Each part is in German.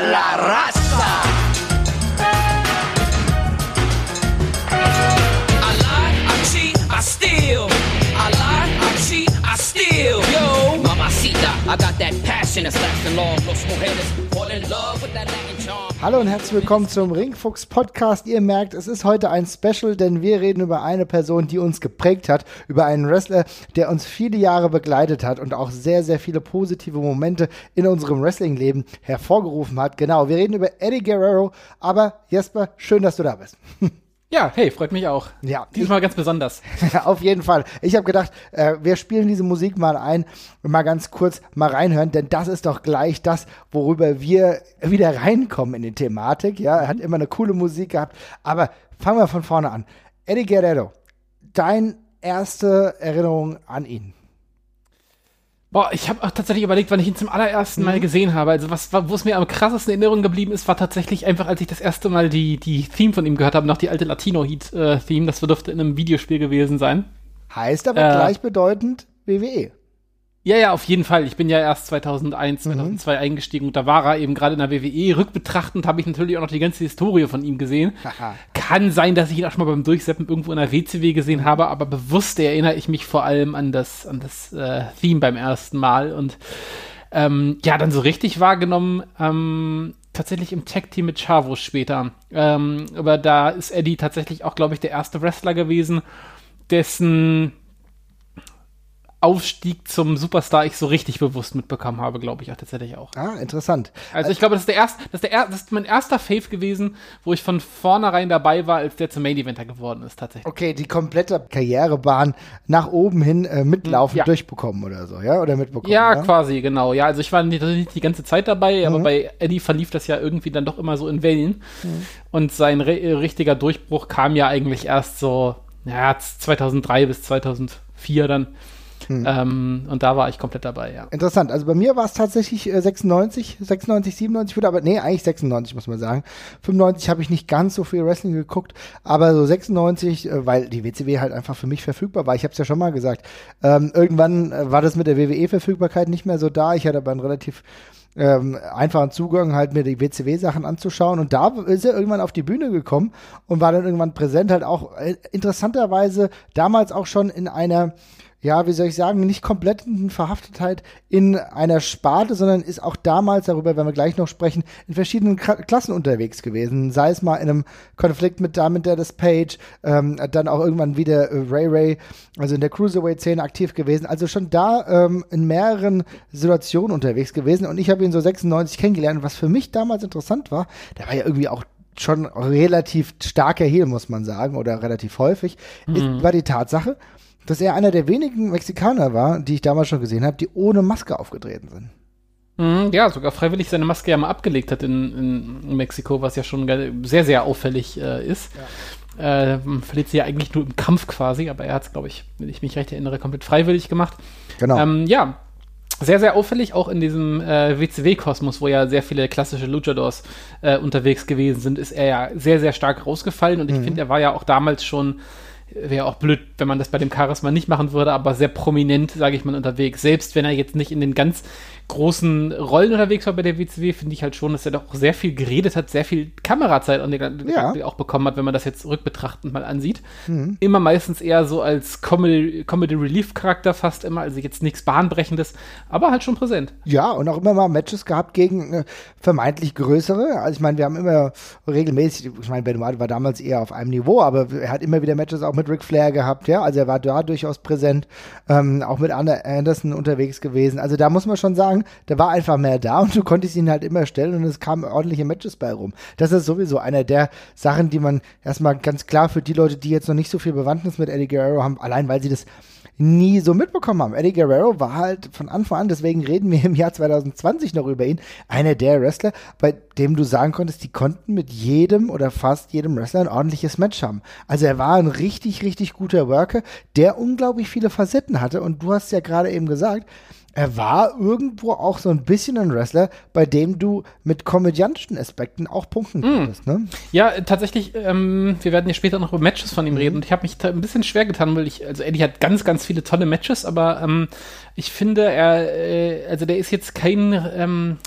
la raza! Hallo und herzlich willkommen zum Ringfuchs Podcast. Ihr merkt, es ist heute ein Special, denn wir reden über eine Person, die uns geprägt hat, über einen Wrestler, der uns viele Jahre begleitet hat und auch sehr, sehr viele positive Momente in unserem Wrestling-Leben hervorgerufen hat. Genau, wir reden über Eddie Guerrero, aber Jesper, schön, dass du da bist. Ja, hey, freut mich auch. Ja, Diesmal ganz besonders. Auf jeden Fall. Ich habe gedacht, äh, wir spielen diese Musik mal ein und mal ganz kurz mal reinhören, denn das ist doch gleich das, worüber wir wieder reinkommen in die Thematik. Ja, er hat immer eine coole Musik gehabt. Aber fangen wir von vorne an. Eddie Guerrero, deine erste Erinnerung an ihn. Boah, ich habe auch tatsächlich überlegt, wann ich ihn zum allerersten Mhm. Mal gesehen habe. Also was, wo es mir am krassesten in Erinnerung geblieben ist, war tatsächlich einfach, als ich das erste Mal die, die Theme von ihm gehört habe, noch die alte Latino-Heat-Theme. das dürfte in einem Videospiel gewesen sein. Heißt aber Äh. gleichbedeutend. WWE. Ja, ja, auf jeden Fall. Ich bin ja erst 2001, Mhm. 2002 eingestiegen und da war er eben gerade in der WWE. Rückbetrachtend habe ich natürlich auch noch die ganze Historie von ihm gesehen. Kann sein, dass ich ihn auch schon mal beim Durchseppen irgendwo in der WCW gesehen habe, aber bewusst erinnere ich mich vor allem an das, an das äh, Theme beim ersten Mal und ähm, ja, dann so richtig wahrgenommen, ähm, tatsächlich im Tag-Team mit Chavo später. Ähm, aber da ist Eddie tatsächlich auch, glaube ich, der erste Wrestler gewesen, dessen Aufstieg zum Superstar ich so richtig bewusst mitbekommen habe, glaube ich auch tatsächlich auch. Ah, interessant. Also ich glaube, das ist der erste, das ist der er, das ist mein erster Fave gewesen, wo ich von vornherein dabei war, als der zum Main Eventer geworden ist tatsächlich. Okay, die komplette Karrierebahn nach oben hin äh, mitlaufen Ja. durchbekommen oder so, ja? Oder mitbekommen. Ja, ja? quasi, genau. Ja, also ich war nicht, nicht die ganze Zeit dabei, aber bei Eddie verlief das ja irgendwie dann doch immer so in Wellen. Und sein äh, richtiger Durchbruch kam ja eigentlich erst so, ja, 2003 bis 2004 dann. Ähm, und da war ich komplett dabei, ja. Interessant. Also bei mir war es tatsächlich äh, 96, 96, 97, würde aber, nee, eigentlich 96, muss man sagen. 95 habe ich nicht ganz so viel Wrestling geguckt, aber so 96, äh, weil die WCW halt einfach für mich verfügbar war. Ich habe es ja schon mal gesagt. Ähm, irgendwann äh, war das mit der WWE-Verfügbarkeit nicht mehr so da. Ich hatte aber einen relativ ähm, einfachen Zugang, halt mir die WCW-Sachen anzuschauen. Und da ist er irgendwann auf die Bühne gekommen und war dann irgendwann präsent, halt auch äh, interessanterweise damals auch schon in einer ja, wie soll ich sagen, nicht kompletten Verhaftetheit in einer Sparte, sondern ist auch damals, darüber werden wir gleich noch sprechen, in verschiedenen Kla Klassen unterwegs gewesen. Sei es mal in einem Konflikt mit damit Dallas Page, ähm, dann auch irgendwann wieder äh, Ray Ray, also in der Cruiserweight-Szene aktiv gewesen. Also schon da ähm, in mehreren Situationen unterwegs gewesen. Und ich habe ihn so 96 kennengelernt. Was für mich damals interessant war, der war ja irgendwie auch schon relativ starker Heel, muss man sagen, oder relativ häufig, ist, war die Tatsache, dass er einer der wenigen Mexikaner war, die ich damals schon gesehen habe, die ohne Maske aufgetreten sind. Mhm, ja, sogar freiwillig seine Maske ja mal abgelegt hat in, in Mexiko, was ja schon sehr, sehr auffällig äh, ist. Äh, man verliert sie ja eigentlich nur im Kampf quasi, aber er hat es, glaube ich, wenn ich mich recht erinnere, komplett freiwillig gemacht. Genau. Ähm, ja, sehr, sehr auffällig, auch in diesem äh, WCW-Kosmos, wo ja sehr viele klassische Luchadors äh, unterwegs gewesen sind, ist er ja sehr, sehr stark rausgefallen und ich finde, er war ja auch damals schon, wäre auch blöd, wenn man das bei dem Charisma nicht machen würde, aber sehr prominent, sage ich mal, unterwegs. Selbst wenn er jetzt nicht in den ganz großen Rollen unterwegs war bei der WCW, finde ich halt schon, dass er doch sehr viel geredet hat, sehr viel Kamerazeit der Ja. auch bekommen hat, wenn man das jetzt rückbetrachtend mal ansieht. Immer meistens eher so als Comedy, Comedy Relief Charakter fast immer, also jetzt nichts Bahnbrechendes, aber halt schon präsent. Ja, und auch immer mal Matches gehabt gegen äh, vermeintlich größere. Also ich meine, wir haben immer regelmäßig, ich meine, Ben White war damals eher auf einem Niveau, aber er hat immer wieder Matches auch mit Ric Flair gehabt, ja. Also er war da durchaus präsent, ähm, auch mit Anna Anderson unterwegs gewesen. Also da muss man schon sagen, der war einfach mehr da und du konntest ihn halt immer stellen und es kamen ordentliche Matches bei rum. Das ist sowieso einer der Sachen, die man erstmal ganz klar für die Leute, die jetzt noch nicht so viel Bewandtnis mit Eddie Guerrero haben, allein weil sie das nie so mitbekommen haben. Eddie Guerrero war halt von Anfang an, deswegen reden wir im Jahr 2020 noch über ihn, einer der Wrestler, bei dem du sagen konntest, die konnten mit jedem oder fast jedem Wrestler ein ordentliches Match haben. Also er war ein richtig, richtig guter Worker, der unglaublich viele Facetten hatte und du hast ja gerade eben gesagt, er war irgendwo auch so ein bisschen ein Wrestler, bei dem du mit komödiantischen Aspekten auch punkten konntest, ne? Ja, tatsächlich, ähm, wir werden ja später noch über Matches von ihm reden. Und ich habe mich da ein bisschen schwer getan, weil ich, also Eddie hat ganz, ganz viele tolle Matches, aber ähm, ich finde, er, äh, also der ist jetzt kein, ähm,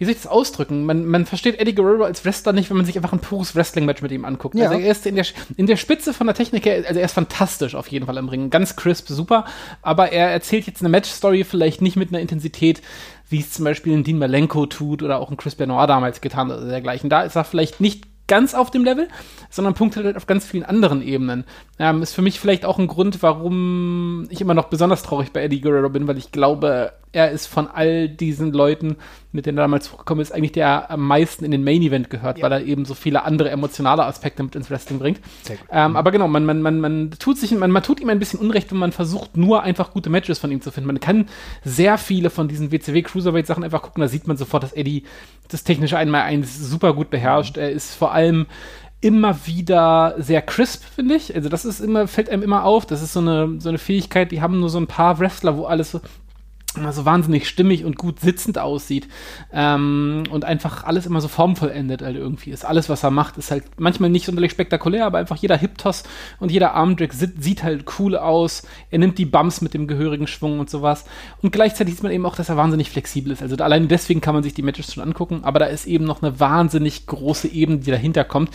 wie soll ich das ausdrücken? Man, man versteht Eddie Guerrero als Wrestler nicht, wenn man sich einfach ein pures Wrestling-Match mit ihm anguckt. Ja. Also er ist in der, in der Spitze von der Technik her, also er ist fantastisch auf jeden Fall im Ring. Ganz crisp, super. Aber er erzählt jetzt eine Match-Story vielleicht nicht mit einer Intensität, wie es zum Beispiel ein Dean Malenko tut oder auch ein Chris Benoit damals getan hat oder dergleichen. Da ist er vielleicht nicht ganz auf dem Level, sondern punktet halt auf ganz vielen anderen Ebenen. Ähm, ist für mich vielleicht auch ein Grund, warum ich immer noch besonders traurig bei Eddie Guerrero bin, weil ich glaube, er ist von all diesen Leuten, mit denen er damals hochgekommen ist, eigentlich der am meisten in den Main Event gehört, ja. weil er eben so viele andere emotionale Aspekte mit ins Wrestling bringt. Ähm, aber genau, man, man, man, man tut sich, man, man tut ihm ein bisschen Unrecht, wenn man versucht, nur einfach gute Matches von ihm zu finden. Man kann sehr viele von diesen WCW Cruiserweight Sachen einfach gucken, da sieht man sofort, dass Eddie das technische Einmal-Eins super gut beherrscht. Er ist vor allem immer wieder sehr crisp, finde ich. Also das ist immer, fällt einem immer auf. Das ist so eine, so eine Fähigkeit, die haben nur so ein paar Wrestler, wo alles so immer so wahnsinnig stimmig und gut sitzend aussieht ähm, und einfach alles immer so formvollendet halt irgendwie ist. Alles, was er macht, ist halt manchmal nicht sonderlich spektakulär, aber einfach jeder Hip-Toss und jeder Armdrag sieht, halt cool aus. Er nimmt die Bumps mit dem gehörigen Schwung und sowas. Und gleichzeitig sieht man eben auch, dass er wahnsinnig flexibel ist. Also allein deswegen kann man sich die Matches schon angucken, aber da ist eben noch eine wahnsinnig große Ebene, die dahinter kommt,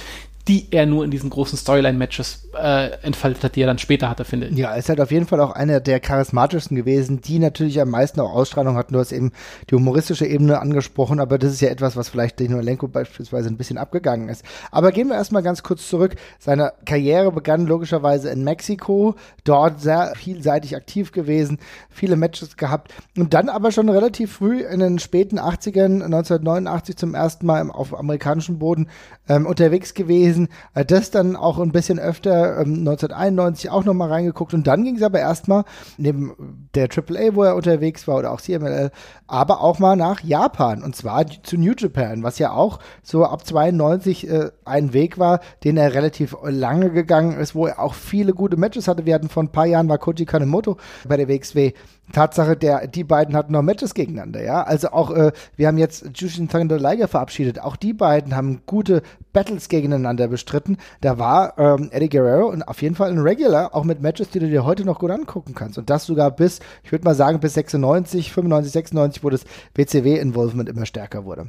die er nur in diesen großen Storyline-Matches äh, entfaltet hat, die er dann später hatte, finde ich. Ja, ist halt auf jeden Fall auch einer der charismatischsten gewesen, die natürlich am meisten auch Ausstrahlung hatten. Du hast eben die humoristische Ebene angesprochen, aber das ist ja etwas, was vielleicht Dino Lenko beispielsweise ein bisschen abgegangen ist. Aber gehen wir erstmal ganz kurz zurück. Seine Karriere begann logischerweise in Mexiko, dort sehr vielseitig aktiv gewesen, viele Matches gehabt und dann aber schon relativ früh in den späten 80ern, 1989 zum ersten Mal auf amerikanischem Boden ähm, unterwegs gewesen gewesen. Äh, das dann auch ein bisschen öfter, ähm, 1991 auch nochmal reingeguckt und dann ging es aber erstmal neben der AAA, wo er unterwegs war oder auch CMLL, aber auch mal nach Japan und zwar zu New Japan, was ja auch so ab 92 äh, ein Weg war, den er relativ lange gegangen ist, wo er auch viele gute Matches hatte. Wir hatten vor ein paar Jahren war Koji Kanemoto bei der WXW Tatsache, der, die beiden hatten noch Matches gegeneinander, ja. Also auch, äh, wir haben jetzt Jushin Thunder Liger verabschiedet. Auch die beiden haben gute Battles gegeneinander bestritten. Da war ähm, Eddie Guerrero und auf jeden Fall ein Regular, auch mit Matches, die du dir heute noch gut angucken kannst. Und das sogar bis, ich würde mal sagen, bis 96, 95, 96, wo das WCW-Involvement immer stärker wurde.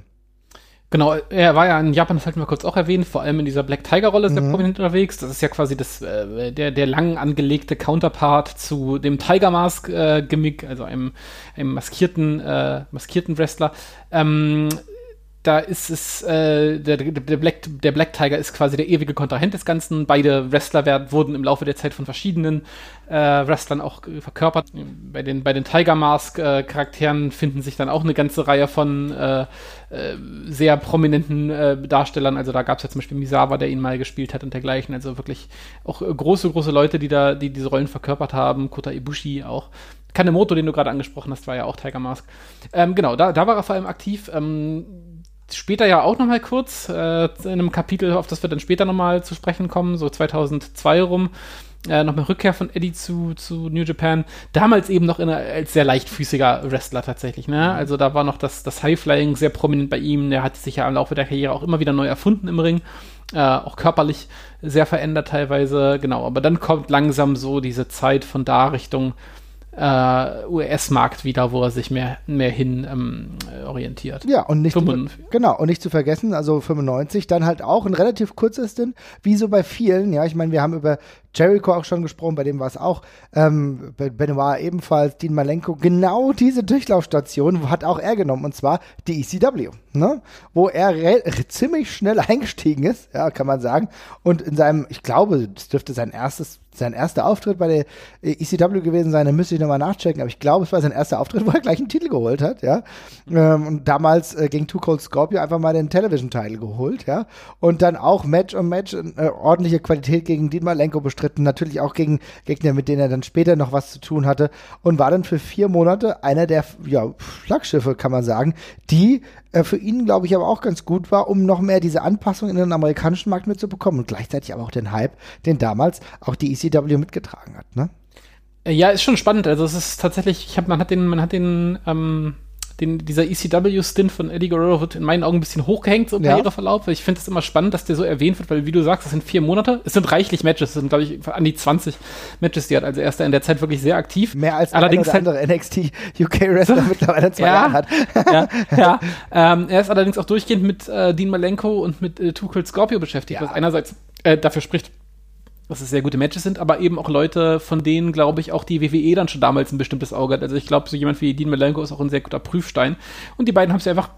Genau, er war ja in Japan, das hatten wir kurz auch erwähnt, vor allem in dieser Black Tiger-Rolle sehr mhm. prominent unterwegs. Das ist ja quasi das, äh, der, der lang angelegte Counterpart zu dem Tiger Mask-Gimmick, äh, also einem, einem maskierten, äh, maskierten Wrestler. Ähm, da ist es, äh, der, der, Black, der Black Tiger ist quasi der ewige Kontrahent des Ganzen. Beide Wrestler werden, wurden im Laufe der Zeit von verschiedenen äh, Wrestlern auch verkörpert. Bei den, bei den Tiger Mask äh, finden sich dann auch eine ganze Reihe von äh, äh, sehr prominenten äh, Darstellern. Also da gab es ja zum Beispiel Misawa, der ihn mal gespielt hat und dergleichen. Also wirklich auch große, große Leute, die da, die diese Rollen verkörpert haben. Kota Ibushi auch. Kanemoto, den du gerade angesprochen hast, war ja auch Tiger Mask. Ähm, genau, da, da war er vor allem aktiv. Ähm, später ja auch noch mal kurz, äh, in einem Kapitel, auf das wir dann später noch mal zu sprechen kommen, so 2002 rum, äh, noch mal Rückkehr von Eddie zu, zu New Japan. Damals eben noch in, als sehr leichtfüßiger Wrestler tatsächlich. Ne? Also da war noch das, das Highflying sehr prominent bei ihm. Der hat sich ja im Laufe der Karriere auch immer wieder neu erfunden im Ring. Äh, auch körperlich sehr verändert teilweise. Genau, aber dann kommt langsam so diese Zeit von da Richtung äh, US-Markt wieder, wo er sich mehr, mehr hin ähm, orientiert. Ja, und nicht, genau, und nicht zu vergessen, also 95, dann halt auch ein relativ kurzes Ding, wie so bei vielen, ja, ich meine, wir haben über Jericho auch schon gesprochen, bei dem war es auch, ähm, Benoit ebenfalls, Dean Malenko, genau diese Durchlaufstation hat auch er genommen, und zwar die ECW, ne? wo er ziemlich schnell eingestiegen ist, ja, kann man sagen, und in seinem, ich glaube, das dürfte sein erstes sein erster Auftritt bei der ECW gewesen sein, da müsste ich nochmal nachchecken, aber ich glaube, es war sein erster Auftritt, wo er gleich einen Titel geholt hat, ja. Ähm, und damals äh, gegen Too Cold Scorpio einfach mal den Television-Titel geholt, ja. Und dann auch Match um Match, äh, ordentliche Qualität gegen Dietmar Lenko bestritten bestritten, natürlich auch gegen Gegner, mit denen er dann später noch was zu tun hatte und war dann für vier Monate einer der ja, Flaggschiffe, kann man sagen, die äh, für ihn, glaube ich, aber auch ganz gut war, um noch mehr diese Anpassung in den amerikanischen Markt mitzubekommen und gleichzeitig aber auch den Hype, den damals auch die ECW mitgetragen hat, ne? Ja, ist schon spannend. Also es ist tatsächlich, ich hab, man hat den, man hat den ähm, den, dieser ECW-Stint von Eddie Guerrero wird in meinen Augen ein bisschen hochgehängt, so im ja. Karriereverlauf. Ich finde es immer spannend, dass der so erwähnt wird, weil, wie du sagst, das sind vier Monate. Es sind reichlich Matches. Es sind, glaube ich, an die 20 Matches, die hat. Also er ist da in der Zeit wirklich sehr aktiv. Mehr als allerdings ein oder andere NXT UK-Wrestler mittlerweile zwei ja, Jahren hat. ja, ja. Ähm, er ist allerdings auch durchgehend mit äh, Dean Malenko und mit äh, Tuchel Scorpio beschäftigt, ja. was einerseits äh, dafür spricht, dass es sehr gute Matches sind, aber eben auch Leute, von denen, glaube ich, auch die WWE dann schon damals ein bestimmtes Auge hat. Also ich glaube, so jemand wie Dean Malenko ist auch ein sehr guter Prüfstein. Und die beiden haben es einfach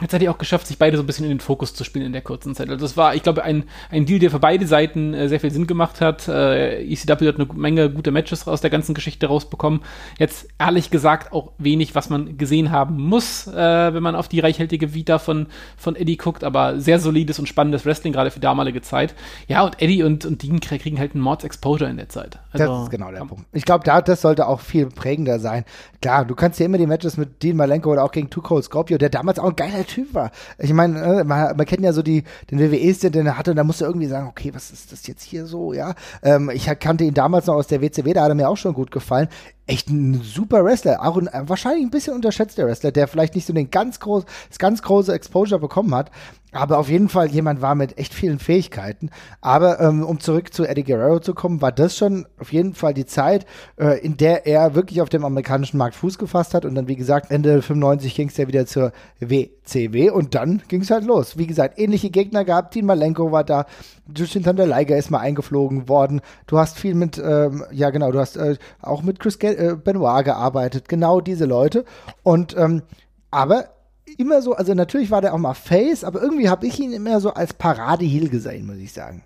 Jetzt hat er auch geschafft, sich beide so ein bisschen in den Fokus zu spielen in der kurzen Zeit. Also das war, ich glaube, ein, ein Deal, der für beide Seiten äh, sehr viel Sinn gemacht hat. Äh, ECW hat eine Menge gute Matches aus der ganzen Geschichte rausbekommen. Jetzt ehrlich gesagt auch wenig, was man gesehen haben muss, äh, wenn man auf die reichhaltige Vita von, von Eddie guckt, aber sehr solides und spannendes Wrestling, gerade für damalige Zeit. Ja, und Eddie und, und Dean kriegen halt einen Mords Exposure in der Zeit. Also, das ist genau der. Punkt. Ich glaube, da, das sollte auch viel prägender sein. Klar, du kannst ja immer die Matches mit Dean Malenko oder auch gegen Too Cold Scorpio, der damals auch ein geiler Typ war. Ich meine, äh, man, man, kennt ja so die, den WWE-Stint, den er hatte, und da musste irgendwie sagen, okay, was ist das jetzt hier so, ja? Ähm, ich kannte ihn damals noch aus der WCW, da hat er mir auch schon gut gefallen echt ein super Wrestler, auch ein wahrscheinlich ein bisschen unterschätzter Wrestler, der vielleicht nicht so den ganz groß, das ganz große Exposure bekommen hat, aber auf jeden Fall jemand war mit echt vielen Fähigkeiten. Aber ähm, um zurück zu Eddie Guerrero zu kommen, war das schon auf jeden Fall die Zeit, äh, in der er wirklich auf dem amerikanischen Markt Fuß gefasst hat. Und dann, wie gesagt, Ende 95 ging es ja wieder zur WCW und dann ging es halt los. Wie gesagt, ähnliche Gegner gehabt. Dean Malenko war da, Justin Thunder Liger ist mal eingeflogen worden. Du hast viel mit, ähm, ja genau, du hast äh, auch mit Chris äh, Benoit gearbeitet. Genau diese Leute. Und ähm, aber immer so, also natürlich war der auch mal Face, aber irgendwie habe ich ihn immer so als Parade-Heel gesehen, muss ich sagen.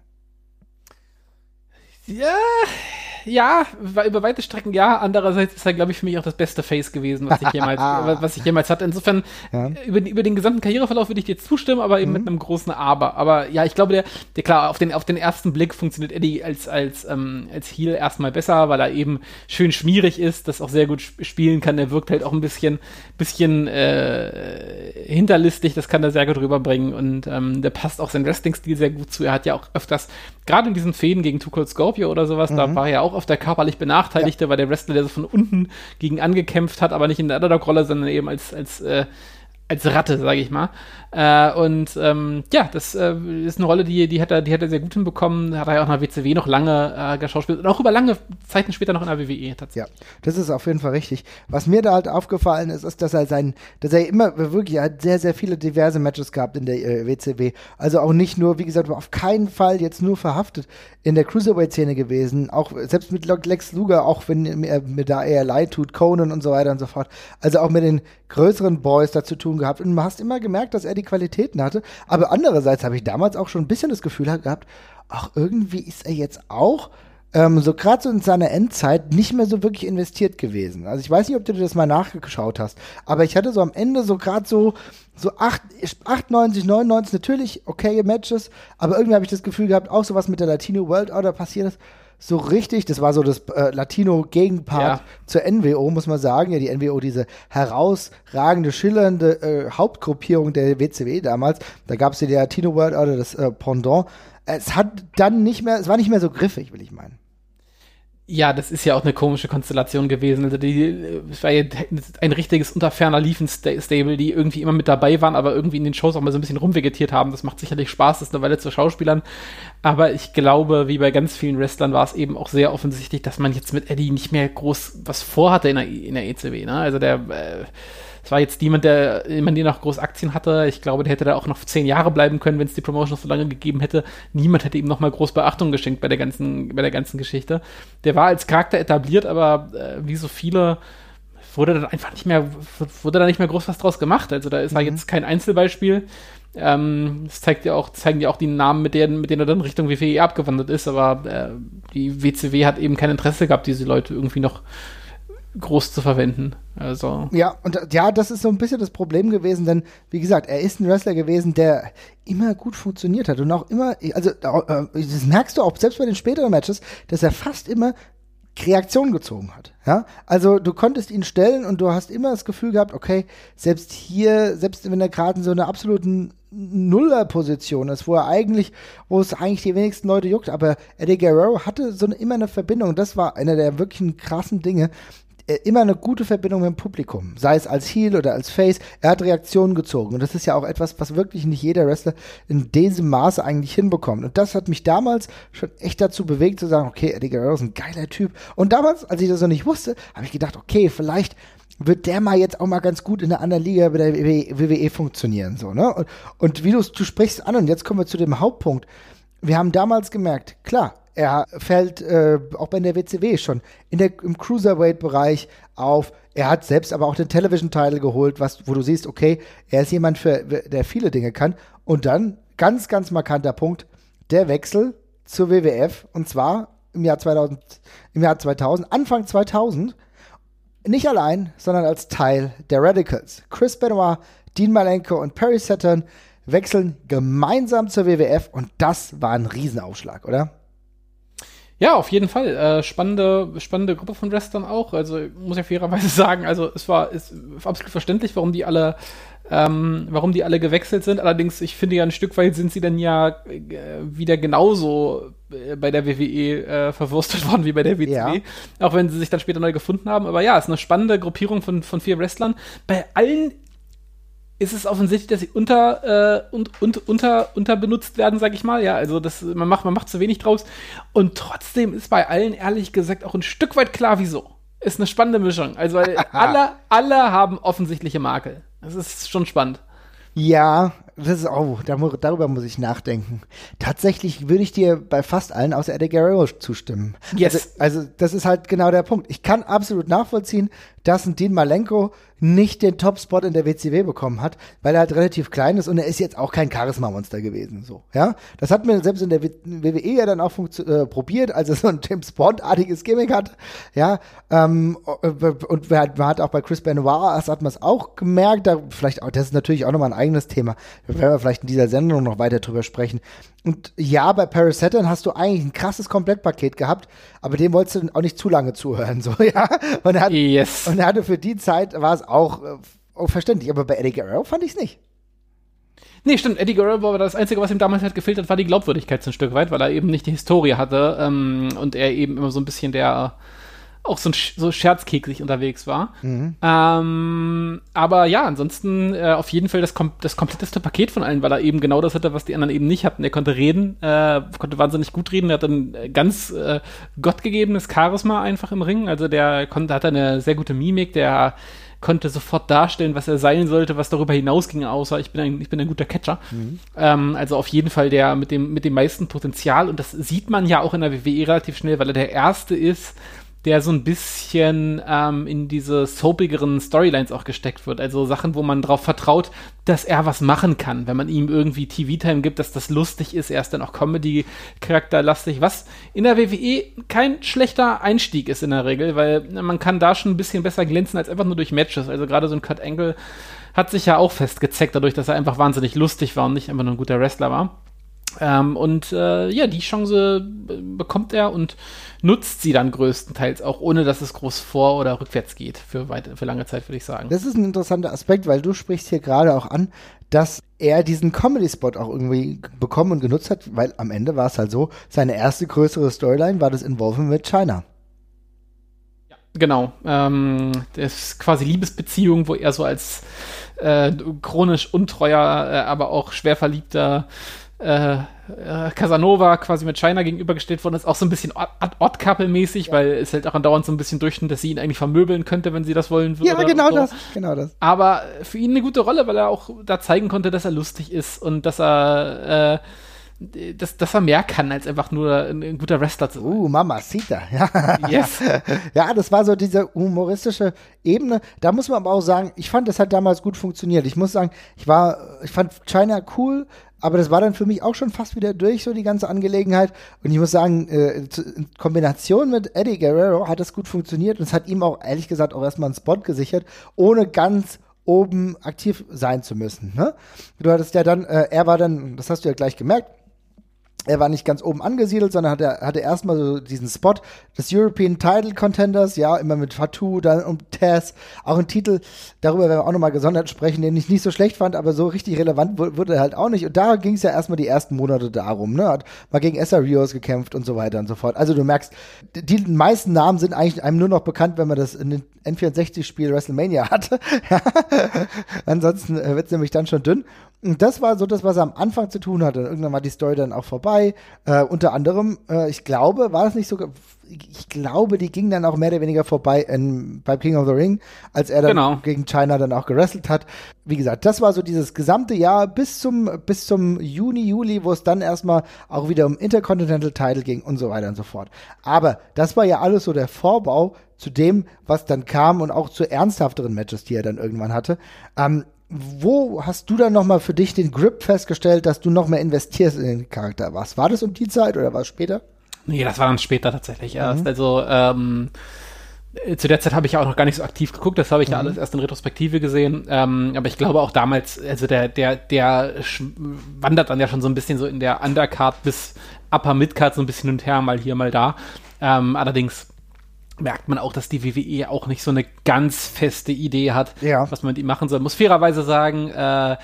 Ja, ja, über weite Strecken ja. Andererseits ist er, glaube ich, für mich auch das beste Face gewesen, was ich jemals, was ich jemals hatte. Insofern, ja. über, über den gesamten Karriereverlauf würde ich dir zustimmen, aber eben mhm. mit einem großen Aber. Aber ja, ich glaube, der, der klar, auf den, auf den ersten Blick funktioniert Eddie als, als, ähm, als Heel erstmal besser, weil er eben schön schmierig ist, das auch sehr gut spielen kann. Er wirkt halt auch ein bisschen, bisschen äh, hinterlistig, das kann er sehr gut rüberbringen und ähm, der passt auch sein Wrestling-Stil sehr gut zu. Er hat ja auch öfters, gerade in diesen Fäden gegen Too Cold Scorpio oder sowas, mhm. da war er ja auch auf der körperlich Benachteiligte, ja. war der Wrestler, der so von unten gegen angekämpft hat, aber nicht in der Underdog-Rolle, sondern eben als, als äh, als Ratte, sage ich mal. Äh, und ähm, ja, das äh, ist eine Rolle, die, die, hat er, die hat er sehr gut hinbekommen. Hat er ja auch nach WCW noch lange äh, geschauspielt und auch über lange Zeiten später noch in der WWE tatsächlich. Ja, das ist auf jeden Fall richtig. Was mir da halt aufgefallen ist, ist, dass er sein, dass er immer wirklich er hat sehr, sehr viele diverse Matches gehabt in der äh, WCW. Also auch nicht nur, wie gesagt, auf keinen Fall jetzt nur verhaftet in der Cruiserweight-Szene gewesen. Auch selbst mit Lex Luger, auch wenn er mir da eher leid tut, Conan und so weiter und so fort. Also auch mit den größeren Boys da zu tun gehabt. Und du hast immer gemerkt, dass er die Qualitäten hatte. Aber andererseits habe ich damals auch schon ein bisschen das Gefühl gehabt, ach, irgendwie ist er jetzt auch ähm, so gerade so in seiner Endzeit nicht mehr so wirklich investiert gewesen. Also ich weiß nicht, ob du dir das mal nachgeschaut hast, aber ich hatte so am Ende so gerade so so 8, 98, 99 natürlich okay Matches, aber irgendwie habe ich das Gefühl gehabt, auch sowas mit der Latino World Order passiert ist so richtig, das war so das äh, Latino-Gegenpart ja. zur NWO, muss man sagen. Ja, die NWO, diese herausragende, schillernde äh, Hauptgruppierung der WCW damals. Da gab es die Latino World Order, das äh, Pendant. Es hat dann nicht mehr, es war nicht mehr so griffig, will ich meinen. Ja, das ist ja auch eine komische Konstellation gewesen. Also die, es war ja ein richtiges unterferner Liefen-Stable, die irgendwie immer mit dabei waren, aber irgendwie in den Shows auch mal so ein bisschen rumvegetiert haben. Das macht sicherlich Spaß, das ist eine Weile zu Schauspielern. Aber ich glaube, wie bei ganz vielen Wrestlern war es eben auch sehr offensichtlich, dass man jetzt mit Eddie nicht mehr groß was vorhatte in der, in der ECW. Ne? Also der äh, es war jetzt niemand, der immer noch groß Aktien hatte. Ich glaube, der hätte da auch noch zehn Jahre bleiben können, wenn es die Promotion noch so lange gegeben hätte. Niemand hätte ihm noch mal groß Beachtung geschenkt bei der ganzen, bei der ganzen Geschichte. Der war als Charakter etabliert, aber äh, wie so viele wurde dann einfach nicht mehr, wurde da nicht mehr groß was draus gemacht. Also da ist mhm. jetzt kein Einzelbeispiel. Ähm, das zeigt ja auch, zeigen ja auch die Namen, mit denen, mit denen er dann Richtung WWE abgewandert ist, aber äh, die WCW hat eben kein Interesse gehabt, diese Leute irgendwie noch groß zu verwenden. Also. Ja, und ja, das ist so ein bisschen das Problem gewesen, denn wie gesagt, er ist ein Wrestler gewesen, der immer gut funktioniert hat und auch immer, also äh, das merkst du auch selbst bei den späteren Matches, dass er fast immer Reaktion gezogen hat. Ja, also du konntest ihn stellen und du hast immer das Gefühl gehabt, okay, selbst hier, selbst wenn er gerade in so einer absoluten Nuller-Position ist, wo er eigentlich, wo es eigentlich die wenigsten Leute juckt, aber Eddie Guerrero hatte so eine, immer eine Verbindung. Das war einer der wirklichen krassen Dinge, immer eine gute Verbindung mit dem Publikum, sei es als Heel oder als Face. Er hat Reaktionen gezogen und das ist ja auch etwas, was wirklich nicht jeder Wrestler in diesem Maße eigentlich hinbekommt. Und das hat mich damals schon echt dazu bewegt zu sagen, okay, Eddie Guerrero ist ein geiler Typ. Und damals, als ich das noch nicht wusste, habe ich gedacht, okay, vielleicht wird der mal jetzt auch mal ganz gut in der anderen Liga bei der WWE funktionieren, so, ne? Und, und wie du, du sprichst an, und jetzt kommen wir zu dem Hauptpunkt. Wir haben damals gemerkt, klar, er fällt äh, auch bei der WCW schon der, im Cruiserweight-Bereich auf. Er hat selbst aber auch den Television-Title geholt, was, wo du siehst, okay, er ist jemand, für, der viele Dinge kann. Und dann, ganz, ganz markanter Punkt, der Wechsel zur WWF, und zwar im Jahr 2000, im Jahr 2000, Anfang 2000, nicht allein, sondern als Teil der Radicals. Chris Benoit, Dean Malenko und Perry Saturn wechseln gemeinsam zur WWF und das war ein Riesenaufschlag, oder? Ja, auf jeden Fall. Äh, spannende, spannende Gruppe von Wrestlern auch. Also muss ich fairerweise sagen, also es war ist absolut verständlich, warum die alle, ähm, warum die alle gewechselt sind. Allerdings, ich finde ja ein Stück weit sind sie dann ja äh, wieder genauso äh, bei der WWE äh, verwurstet worden wie bei der WCW. Ja. Auch wenn sie sich dann später neu gefunden haben. Aber ja, es ist eine spannende Gruppierung von, von vier Wrestlern. Bei allen ist es offensichtlich, dass sie unter, äh, und, und, unter, unterbenutzt werden, sag ich mal. Ja, also das, man, macht, man macht zu wenig draus. Und trotzdem ist bei allen, ehrlich gesagt, auch ein Stück weit klar, wieso. Ist eine spannende Mischung. Also alle, alle haben offensichtliche Makel. Das ist schon spannend. Ja, das ist auch, darüber muss ich nachdenken. Tatsächlich würde ich dir bei fast allen außer Eddie Guerrero zustimmen. Yes. Also, also, das ist halt genau der Punkt. Ich kann absolut nachvollziehen, dass ein Dean Malenko nicht den Top-Spot in der WCW bekommen hat, weil er halt relativ klein ist und er ist jetzt auch kein Charisma-Monster gewesen, so, ja. Das hat mir selbst in der WWE ja dann auch äh, probiert, als er so ein James Bond-artiges Gimmick hat, ja. Ähm, äh, und man hat auch bei Chris Benoit, das hat man es auch gemerkt, da vielleicht auch, das ist natürlich auch nochmal ein eigenes Thema. Da werden wir vielleicht in dieser Sendung noch weiter drüber sprechen. Und ja, bei Paris Saturn hast du eigentlich ein krasses Komplettpaket gehabt, aber dem wolltest du auch nicht zu lange zuhören, so, ja. Und er, hat, yes. und er hatte für die Zeit, war es auch, äh, auch verständlich, aber bei Eddie Guerrero fand ich es nicht. Nee, stimmt. Eddie Guerrero war das Einzige, was ihm damals halt gefehlt hat, war die Glaubwürdigkeit so ein Stück weit, weil er eben nicht die Historie hatte ähm, und er eben immer so ein bisschen der auch so, ein, so scherzkeklig unterwegs war. Mhm. Ähm, aber ja, ansonsten äh, auf jeden Fall das, kom das kompletteste Paket von allen, weil er eben genau das hatte, was die anderen eben nicht hatten. Er konnte reden, äh, konnte wahnsinnig gut reden, er hat ein ganz äh, gottgegebenes Charisma einfach im Ring. Also der konnte, hatte eine sehr gute Mimik, der konnte sofort darstellen, was er sein sollte, was darüber hinausging, außer ich bin ein, ich bin ein guter Catcher. Mhm. Ähm, also auf jeden Fall der mit dem, mit dem meisten Potenzial und das sieht man ja auch in der WWE relativ schnell, weil er der Erste ist, der so ein bisschen ähm, in diese soapigeren Storylines auch gesteckt wird. Also Sachen, wo man darauf vertraut, dass er was machen kann, wenn man ihm irgendwie TV-Time gibt, dass das lustig ist. Er ist dann auch Comedy-Charakterlastig, was in der WWE kein schlechter Einstieg ist in der Regel, weil man kann da schon ein bisschen besser glänzen als einfach nur durch Matches. Also gerade so ein Kurt Angle hat sich ja auch festgezeckt dadurch, dass er einfach wahnsinnig lustig war und nicht einfach nur ein guter Wrestler war. Ähm, und äh, ja, die Chance bekommt er und nutzt sie dann größtenteils auch, ohne dass es groß vor- oder rückwärts geht, für, weit, für lange Zeit, würde ich sagen. Das ist ein interessanter Aspekt, weil du sprichst hier gerade auch an, dass er diesen Comedy-Spot auch irgendwie bekommen und genutzt hat, weil am Ende war es halt so, seine erste größere Storyline war das Involvement mit China. Genau, ähm, das ist quasi Liebesbeziehung, wo er so als äh, chronisch untreuer, äh, aber auch schwer verliebter äh, äh, Casanova quasi mit China gegenübergestellt worden ist, auch so ein bisschen Odd-Couple-mäßig, ja. weil es halt auch andauernd so ein bisschen durchschnitt, dass sie ihn eigentlich vermöbeln könnte, wenn sie das wollen würde. Ja, genau so. das, genau das. Aber für ihn eine gute Rolle, weil er auch da zeigen konnte, dass er lustig ist und dass er äh, dass, dass er mehr kann, als einfach nur ein, ein guter Wrestler zu sein. Uh, Mama Sita. Ja. Yes. ja, das war so diese humoristische Ebene. Da muss man aber auch sagen, ich fand, das hat damals gut funktioniert. Ich muss sagen, ich war, ich fand China cool, aber das war dann für mich auch schon fast wieder durch, so die ganze Angelegenheit. Und ich muss sagen, äh, in Kombination mit Eddie Guerrero hat das gut funktioniert und es hat ihm auch ehrlich gesagt auch erstmal einen Spot gesichert, ohne ganz oben aktiv sein zu müssen. Ne? Du hattest ja dann, äh, er war dann, das hast du ja gleich gemerkt, er war nicht ganz oben angesiedelt, sondern hatte, hatte erstmal so diesen Spot des European Title Contenders, ja, immer mit Fatou, dann und Tess, auch ein Titel, darüber werden wir auch nochmal gesondert sprechen, den ich nicht so schlecht fand, aber so richtig relevant wurde er halt auch nicht. Und da ging es ja erstmal die ersten Monate darum, ne, hat mal gegen Essa Rios gekämpft und so weiter und so fort. Also du merkst, die meisten Namen sind eigentlich einem nur noch bekannt, wenn man das in den N64-Spiel WrestleMania hatte. Ansonsten äh, wird es nämlich dann schon dünn. Und das war so das, was er am Anfang zu tun hatte. Und irgendwann war die Story dann auch vorbei. Äh, unter anderem, äh, ich glaube, war es nicht sogar, ich glaube, die ging dann auch mehr oder weniger vorbei in, beim King of the Ring, als er dann Genau. gegen China dann auch gewrestelt hat. Wie gesagt, das war so dieses gesamte Jahr bis zum, bis zum Juni, Juli, wo es dann erstmal auch wieder um Intercontinental Title ging und so weiter und so fort. Aber das war ja alles so der Vorbau zu dem, was dann kam und auch zu ernsthafteren Matches, die er dann irgendwann hatte. Ähm, wo hast du dann nochmal für dich den Grip festgestellt, dass du noch mehr investierst in den Charakter? Was war das um die Zeit oder war es später? Nee, das war dann später tatsächlich erst. Also ähm, äh, zu der Zeit habe ich ja auch noch gar nicht so aktiv geguckt, das habe ich ja alles erst in Retrospektive gesehen. Ähm, aber ich glaube auch damals, also der, der, der wandert dann ja schon so ein bisschen so in der Undercard bis Upper Midcard so ein bisschen hin und her, mal hier, mal da. Ähm, allerdings merkt man auch, dass die WWE auch nicht so eine ganz feste Idee hat, Ja. was man mit ihm machen soll. Muss fairerweise sagen, äh,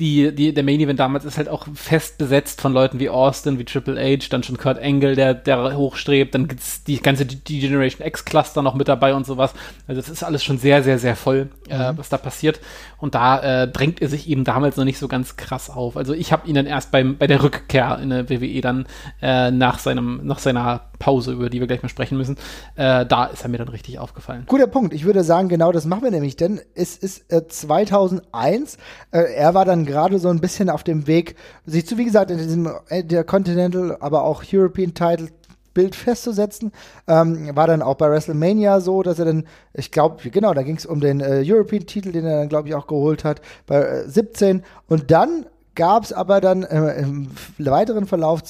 die, die, der Main Event damals ist halt auch fest besetzt von Leuten wie Austin, wie Triple H, dann schon Kurt Angle, der, der hochstrebt, dann gibt's die ganze D-Generation X-Cluster noch mit dabei und sowas. Also das ist alles schon sehr, sehr, sehr voll, äh, was da passiert. Und da äh, drängt er sich eben damals noch nicht so ganz krass auf. Also ich habe ihn dann erst beim, bei der Rückkehr in der WWE dann äh, nach seinem, nach seiner Pause, über die wir gleich mal sprechen müssen, äh, da ist er mir dann richtig aufgefallen. Guter Punkt. Ich würde sagen, genau das machen wir nämlich, denn es ist äh, 2001. Äh, er war dann gerade so ein bisschen auf dem Weg, sich zu, wie gesagt, in diesem äh, der Continental, aber auch European Title Bild festzusetzen. Ähm, war dann auch bei WrestleMania so, dass er dann, ich glaube, genau, da ging es um den äh, European-Titel, den er dann, glaube ich, auch geholt hat, bei äh, 17. Und dann gab es aber dann äh, im weiteren Verlauf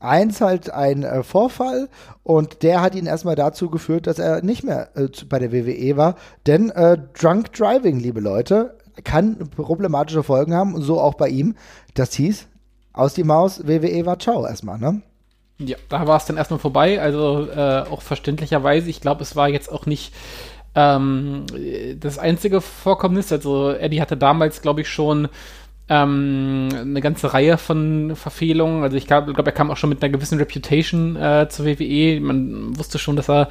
2001 halt ein äh, Vorfall und der hat ihn erstmal dazu geführt, dass er nicht mehr äh, bei der WWE war. Denn äh, Drunk Driving, liebe Leute, kann problematische Folgen haben und so auch bei ihm. Das hieß, aus die Maus, WWE war ciao erstmal, ne? Ja, da war es dann erstmal vorbei, also äh, auch verständlicherweise. Ich glaube, es war jetzt auch nicht ähm, das einzige Vorkommnis. Also Eddie hatte damals, glaube ich, schon ähm, eine ganze Reihe von Verfehlungen. Also ich glaube, glaub, er kam auch schon mit einer gewissen Reputation äh, zur WWE. Man wusste schon, dass er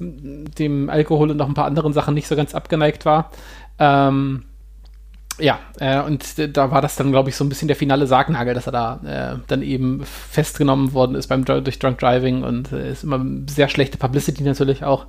dem Alkohol und noch ein paar anderen Sachen nicht so ganz abgeneigt war. Ähm, ja, äh, und da war das dann, glaube ich, so ein bisschen der finale Sargnagel, dass er da äh, dann eben festgenommen worden ist beim durch Drunk Driving und äh, ist immer sehr schlechte Publicity natürlich auch.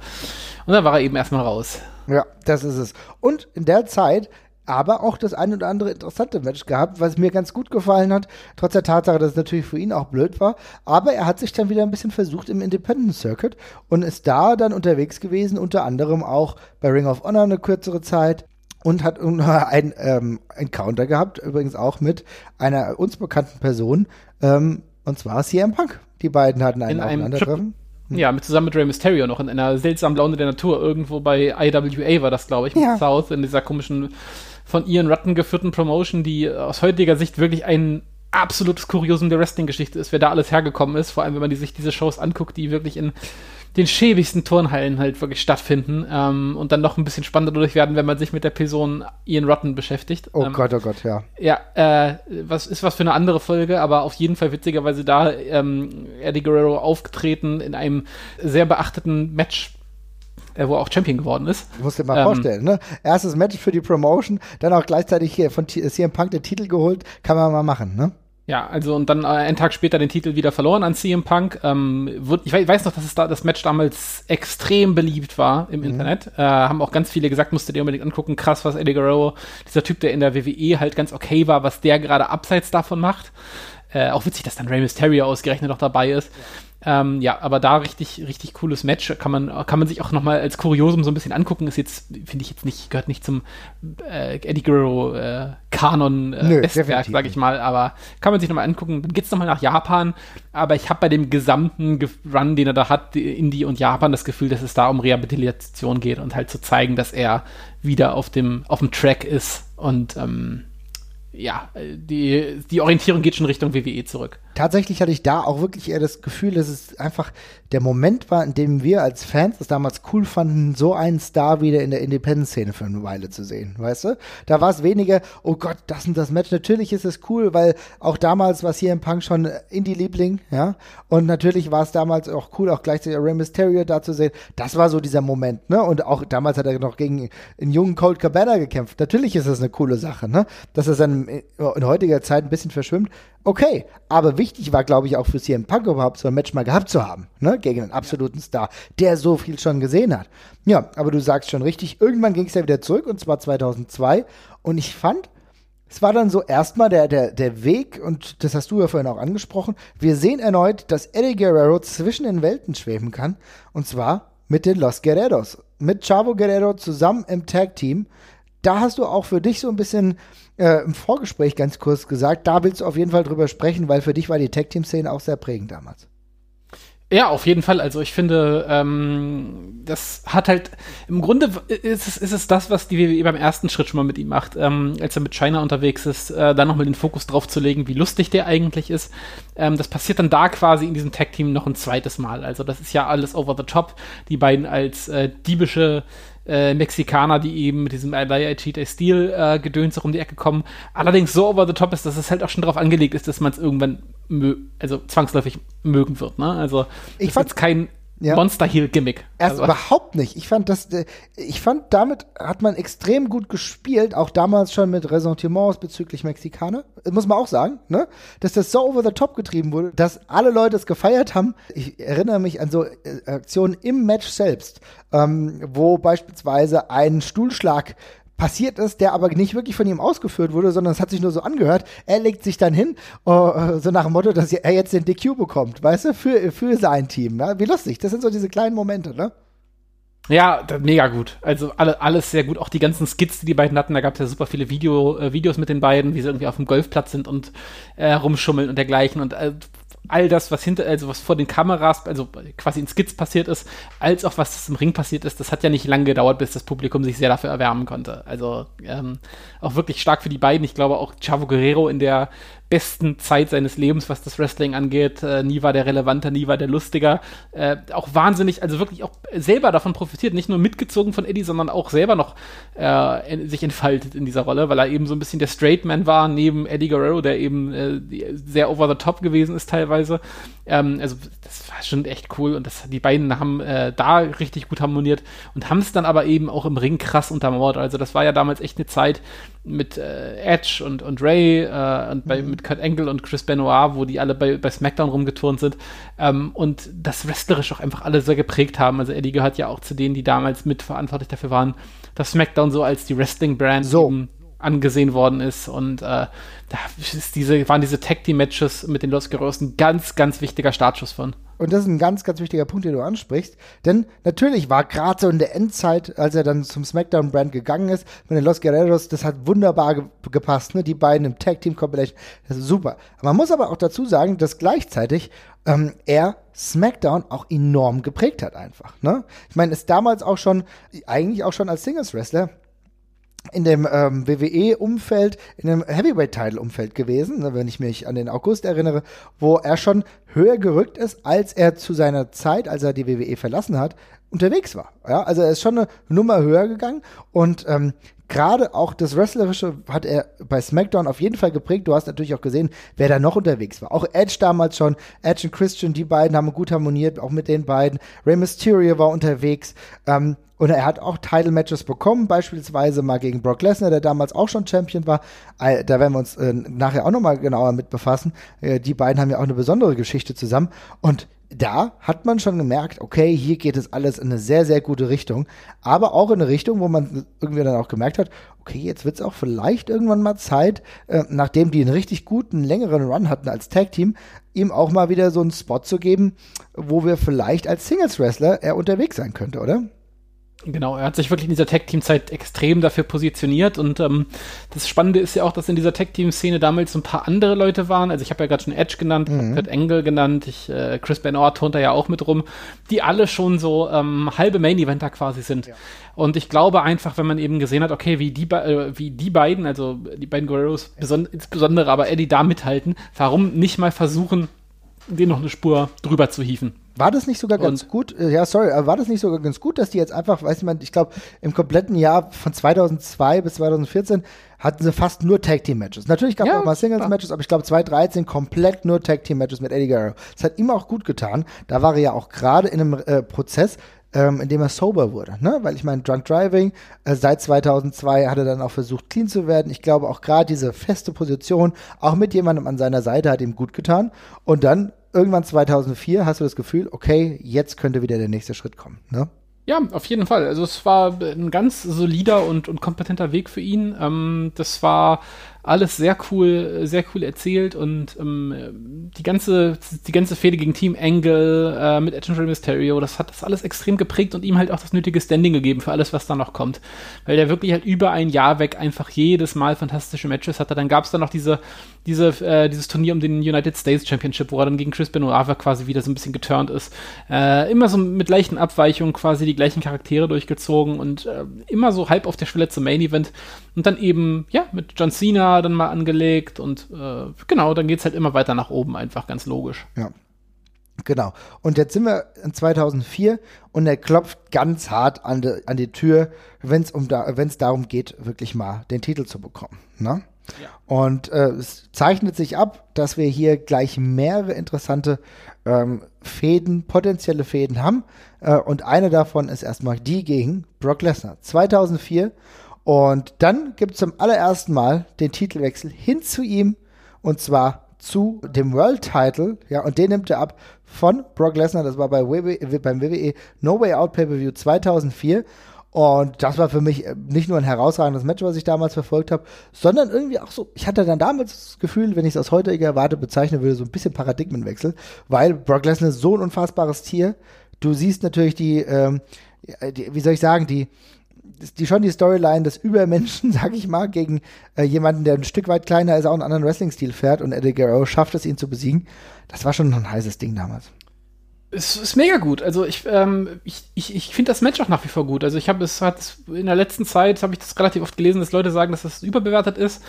Und dann war er eben erstmal raus. Ja, das ist es. Und in der Zeit aber auch das ein oder andere interessante Match gehabt, was mir ganz gut gefallen hat, trotz der Tatsache, dass es natürlich für ihn auch blöd war. Aber er hat sich dann wieder ein bisschen versucht im Independent Circuit und ist da dann unterwegs gewesen, unter anderem auch bei Ring of Honor eine kürzere Zeit und hat ein ähm, Encounter gehabt, übrigens auch mit einer uns bekannten Person, ähm, und zwar CM Punk. Die beiden hatten ein In einem Aufeinandertreffen. Ja, mit zusammen mit Rey Mysterio noch in einer seltsamen Laune der Natur. Irgendwo bei IWA war das, glaube ich, mit Ja. South in dieser komischen von Ian Rutten geführten Promotion, die aus heutiger Sicht wirklich ein absolutes Kuriosum der Wrestling-Geschichte ist, wer da alles hergekommen ist. Vor allem, wenn man die, sich diese Shows anguckt, die wirklich in den schäbigsten Turnhallen halt wirklich stattfinden ähm, und dann noch ein bisschen spannender dadurch werden, wenn man sich mit der Person Ian Rutten beschäftigt. Oh ähm, Gott, oh Gott, ja. ja, äh, was ist was für eine andere Folge, aber auf jeden Fall witzigerweise da ähm, Eddie Guerrero aufgetreten in einem sehr beachteten Match, wo er auch Champion geworden ist. Du musst dir mal Ähm, vorstellen, ne? Erstes Match für die Promotion, dann auch gleichzeitig hier von T- CM Punk den Titel geholt, kann man mal machen, ne? Ja, also und dann äh, einen Tag später den Titel wieder verloren an CM Punk. Ähm, wird, ich wei- weiß noch, dass es da das Match damals extrem beliebt war im Internet. Äh, haben auch ganz viele gesagt, musst du dir unbedingt angucken. Krass, was Eddie Guerrero, dieser Typ, der in der WWE halt ganz okay war, was der gerade abseits davon macht. Äh, auch witzig, dass dann Rey Mysterio ausgerechnet noch dabei ist. Ähm, ja, aber da richtig, richtig cooles Match. Kann man, kann man sich auch nochmal als Kuriosum so ein bisschen angucken. Ist jetzt, finde ich jetzt nicht, gehört nicht zum äh, Eddie Guerrero äh, Kanon äh, Nö, Bestwerk, sage ich mal. Aber kann man sich nochmal angucken. Dann geht's nochmal nach Japan. Aber ich habe bei dem gesamten Ge- Run, den er da hat, die- Indie und Japan, das Gefühl, dass es da um Rehabilitation geht und halt zu zeigen, dass er wieder auf dem, auf dem Track ist. Und ähm, ja, äh, die, die Orientierung geht schon Richtung WWE zurück. Tatsächlich hatte ich da auch wirklich eher das Gefühl, dass es einfach der Moment war, in dem wir als Fans es damals cool fanden, so einen Star wieder in der Independent-Szene für eine Weile zu sehen, weißt du? Da war es weniger, oh Gott, das und das Match. Natürlich ist es cool, weil auch damals war es hier im Punk schon Indie-Liebling, ja. Und natürlich war es damals auch cool, auch gleichzeitig Rey Mysterio da zu sehen. Das war so dieser Moment, ne? Und auch damals hat er noch gegen einen jungen Colt Cabana gekämpft. Natürlich ist das eine coole Sache, ne? Dass er dann in heutiger Zeit ein bisschen verschwimmt. Okay, aber wichtig war, glaube ich, auch für CM Punk überhaupt so ein Match mal gehabt zu haben, ne? Gegen einen absoluten Star, der so viel schon gesehen hat. Ja, aber du sagst schon richtig, irgendwann ging es ja wieder zurück und zwar 2002 und ich fand, es war dann so erstmal der, der, der Weg, und das hast du ja vorhin auch angesprochen, wir sehen erneut, dass Eddie Guerrero zwischen den Welten schweben kann, und zwar mit den Los Guerreros. Mit Chavo Guerrero zusammen im Tag-Team. Da hast du auch für dich so ein bisschen äh, im Vorgespräch ganz kurz gesagt, da willst du auf jeden Fall drüber sprechen, weil für dich war die Tag-Team-Szene auch sehr prägend damals. Ja, auf jeden Fall. Also ich finde, ähm, das hat halt, im Grunde ist es, ist es das, was die WWE beim ersten Schritt schon mal mit ihm macht. Ähm, als er mit China unterwegs ist, äh, dann nochmal den Fokus drauf zu legen, wie lustig der eigentlich ist. Ähm, das passiert dann da quasi in diesem Tag-Team noch ein zweites Mal. Also das ist ja alles over the top. Die beiden als äh, diebische äh, Mexikaner, die eben mit diesem I Cheat, I Steal äh, Gedöns um die Ecke kommen. Allerdings so over the top ist, dass es halt auch schon darauf angelegt ist, dass man es irgendwann also zwangsläufig mögen wird. Ne? Also ich fand kein ja. Monster Heel Gimmick. Erst also. überhaupt nicht. Ich fand das, äh, ich fand damit hat man extrem gut gespielt, auch damals schon mit Ressentiments bezüglich Mexikaner. Muss man auch sagen, ne? Dass das so over the top getrieben wurde, dass alle Leute es gefeiert haben. Ich erinnere mich an so äh, Aktionen im Match selbst, ähm, wo beispielsweise ein Stuhlschlag passiert ist, der aber nicht wirklich von ihm ausgeführt wurde, sondern es hat sich nur so angehört. Er legt sich dann hin, uh, so nach dem Motto, dass er jetzt den DQ bekommt, weißt du, für, für sein Team. Ja? Wie lustig. Das sind so diese kleinen Momente, ne? Ja, mega gut. Also alle, alles sehr gut. Auch die ganzen Skits, die die beiden hatten, da gab es ja super viele Video, äh, Videos mit den beiden, wie sie irgendwie auf dem Golfplatz sind und äh, rumschummeln und dergleichen. Und äh, all das, was hinter, also was vor den Kameras, also quasi in Skits passiert ist, als auch was im Ring passiert ist, das hat ja nicht lange gedauert, bis das Publikum sich sehr dafür erwärmen konnte. Also ähm, auch wirklich stark für die beiden. Ich glaube auch Chavo Guerrero in der besten Zeit seines Lebens, was das Wrestling angeht. Äh, nie war der relevanter, nie war der lustiger. Äh, auch wahnsinnig, also wirklich auch selber davon profitiert, nicht nur mitgezogen von Eddie, sondern auch selber noch äh, sich entfaltet in dieser Rolle, weil er eben so ein bisschen der Straight Man war, neben Eddie Guerrero, der eben äh, sehr over the top gewesen ist teilweise. Ähm, also das war schon echt cool und das, die beiden haben äh, da richtig gut harmoniert und haben es dann aber eben auch im Ring krass untermauert. Also das war ja damals echt eine Zeit, mit äh, Edge und, und Ray und bei, mhm. mit Kurt Angle und Chris Benoit, wo die alle bei, bei SmackDown rumgeturnt sind ähm, und das wrestlerisch auch einfach alle sehr geprägt haben. Also Eddie gehört ja auch zu denen, die damals mitverantwortlich dafür waren, dass SmackDown so als die Wrestling-Brand so. angesehen worden ist und äh, da diese, waren diese Tag-Team-Matches mit den Los Guerreros ein ganz, ganz wichtiger Startschuss von. Und das ist ein ganz, ganz wichtiger Punkt, den du ansprichst. Denn natürlich war gerade so in der Endzeit, als er dann zum SmackDown-Brand gegangen ist, mit den Los Guerreros, das hat wunderbar ge gepasst, ne? Die beiden im Tag-Team-Compilation, das ist super. Man muss aber auch dazu sagen, dass gleichzeitig ähm, er SmackDown auch enorm geprägt hat einfach. Ne? Ich meine, ist damals auch schon, eigentlich auch schon als Singles-Wrestler, in dem ähm, WWE-Umfeld, in dem Heavyweight-Title-Umfeld gewesen, ne, wenn ich mich an den August erinnere, wo er schon höher gerückt ist, als er zu seiner Zeit, als er die WWE verlassen hat, unterwegs war. Ja, also er ist schon eine Nummer höher gegangen und ähm, gerade auch das Wrestlerische hat er bei SmackDown auf jeden Fall geprägt. Du hast natürlich auch gesehen, wer da noch unterwegs war. Auch Edge damals schon, Edge und Christian, die beiden haben gut harmoniert, auch mit den beiden. Rey Mysterio war unterwegs. Ähm, und er hat auch Title-Matches bekommen, beispielsweise mal gegen Brock Lesnar, der damals auch schon Champion war. Äh, da werden wir uns äh, nachher auch nochmal genauer mit befassen. Äh, die beiden haben ja auch eine besondere Geschichte zusammen. Und da hat man schon gemerkt, okay, hier geht es alles in eine sehr, sehr gute Richtung. Aber auch in eine Richtung, wo man irgendwie dann auch gemerkt hat, okay, jetzt wird es auch vielleicht irgendwann mal Zeit, äh, nachdem die einen richtig guten, längeren Run hatten als Tag-Team, ihm auch mal wieder so einen Spot zu geben, wo wir vielleicht als Singles-Wrestler er unterwegs sein könnte, oder? Genau, er hat sich wirklich in dieser Tag-Team-Zeit extrem dafür positioniert und ähm, das Spannende ist ja auch, dass in dieser Tag-Team-Szene damals so ein paar andere Leute waren. Also ich habe ja gerade schon Edge genannt, mhm. Kurt Engel genannt, ich, äh, Chris Benoit turnt da ja auch mit rum, die alle schon so ähm, halbe Main-Eventer quasi sind. Ja. Und ich glaube einfach, wenn man eben gesehen hat, okay, wie die, äh, wie die beiden, also die beiden Guerreros beson insbesondere, aber Eddie da mithalten, warum nicht mal versuchen, den noch eine Spur drüber zu hieven? War das nicht sogar ganz und gut? Äh, ja, sorry, war das nicht sogar ganz gut, dass die jetzt einfach, weiß ich, ich glaube, im kompletten Jahr von 2002 bis 2014 hatten sie fast nur Tag Team Matches. Natürlich gab es ja, auch mal Singles Matches, aber ich glaube 2013 komplett nur Tag Team Matches mit Eddie Guerrero. Das hat ihm auch gut getan. Da war er ja auch gerade in einem äh, Prozess, ähm, in dem er sober wurde, ne? Weil ich meine, Drunk Driving, äh, seit 2002 hat er dann auch versucht, clean zu werden. Ich glaube auch gerade diese feste Position, auch mit jemandem an seiner Seite, hat ihm gut getan. Und dann irgendwann 2004 hast du das Gefühl, okay, jetzt könnte wieder der nächste Schritt kommen, ne? Ja, auf jeden Fall. Also es war ein ganz solider und, und kompetenter Weg für ihn. Ähm, das war alles sehr cool, sehr cool erzählt und ähm, die ganze, die ganze Fehde gegen Team Angle äh, mit Edge and Mysterio, das hat das alles extrem geprägt und ihm halt auch das nötige Standing gegeben für alles, was da noch kommt. Weil der wirklich halt über ein Jahr weg einfach jedes Mal fantastische Matches hatte. Dann gab es dann noch diese, diese, äh, dieses Turnier um den United States Championship, wo er dann gegen Chris Benoit quasi wieder so ein bisschen geturnt ist. Äh, immer so mit leichten Abweichungen quasi die gleichen Charaktere durchgezogen und äh, immer so halb auf der Schwelle zum Main Event. Und dann eben, ja, mit John Cena dann mal angelegt und äh, genau, dann geht es halt immer weiter nach oben, einfach ganz logisch. Ja. Genau. Und jetzt sind wir in 2004 und er klopft ganz hart an, de, an die Tür, wenn es um da, darum geht, wirklich mal den Titel zu bekommen. Ne? Ja. Und äh, es zeichnet sich ab, dass wir hier gleich mehrere interessante ähm, Fäden, potenzielle Fäden haben. Äh, und eine davon ist erstmal die gegen Brock Lesnar. 2004 und dann gibt es zum allerersten Mal den Titelwechsel hin zu ihm und zwar zu dem World Title, ja, und den nimmt er ab von Brock Lesnar, das war bei WWE, beim WWE No Way Out Pay-Per-View 2004 und das war für mich äh, nicht nur ein herausragendes Match, was ich damals verfolgt habe, sondern irgendwie auch so, ich hatte dann damals das Gefühl, wenn ich es aus heutiger Warte bezeichnen würde, so ein bisschen Paradigmenwechsel, weil Brock Lesnar ist so ein unfassbares Tier. Du siehst natürlich die, ähm, die wie soll ich sagen, die, die schon die Storyline des Übermenschen, sag ich mal, gegen äh, jemanden, der ein Stück weit kleiner ist, auch einen anderen Wrestling-Stil fährt und Eddie Guerrero schafft es, ihn zu besiegen. Das war schon ein heißes Ding damals. Es ist mega gut. Also ich, ähm, ich, ich, ich finde das Match auch nach wie vor gut. Also ich habe es hat in der letzten Zeit habe ich das relativ oft gelesen, dass Leute sagen, dass das überbewertet ist.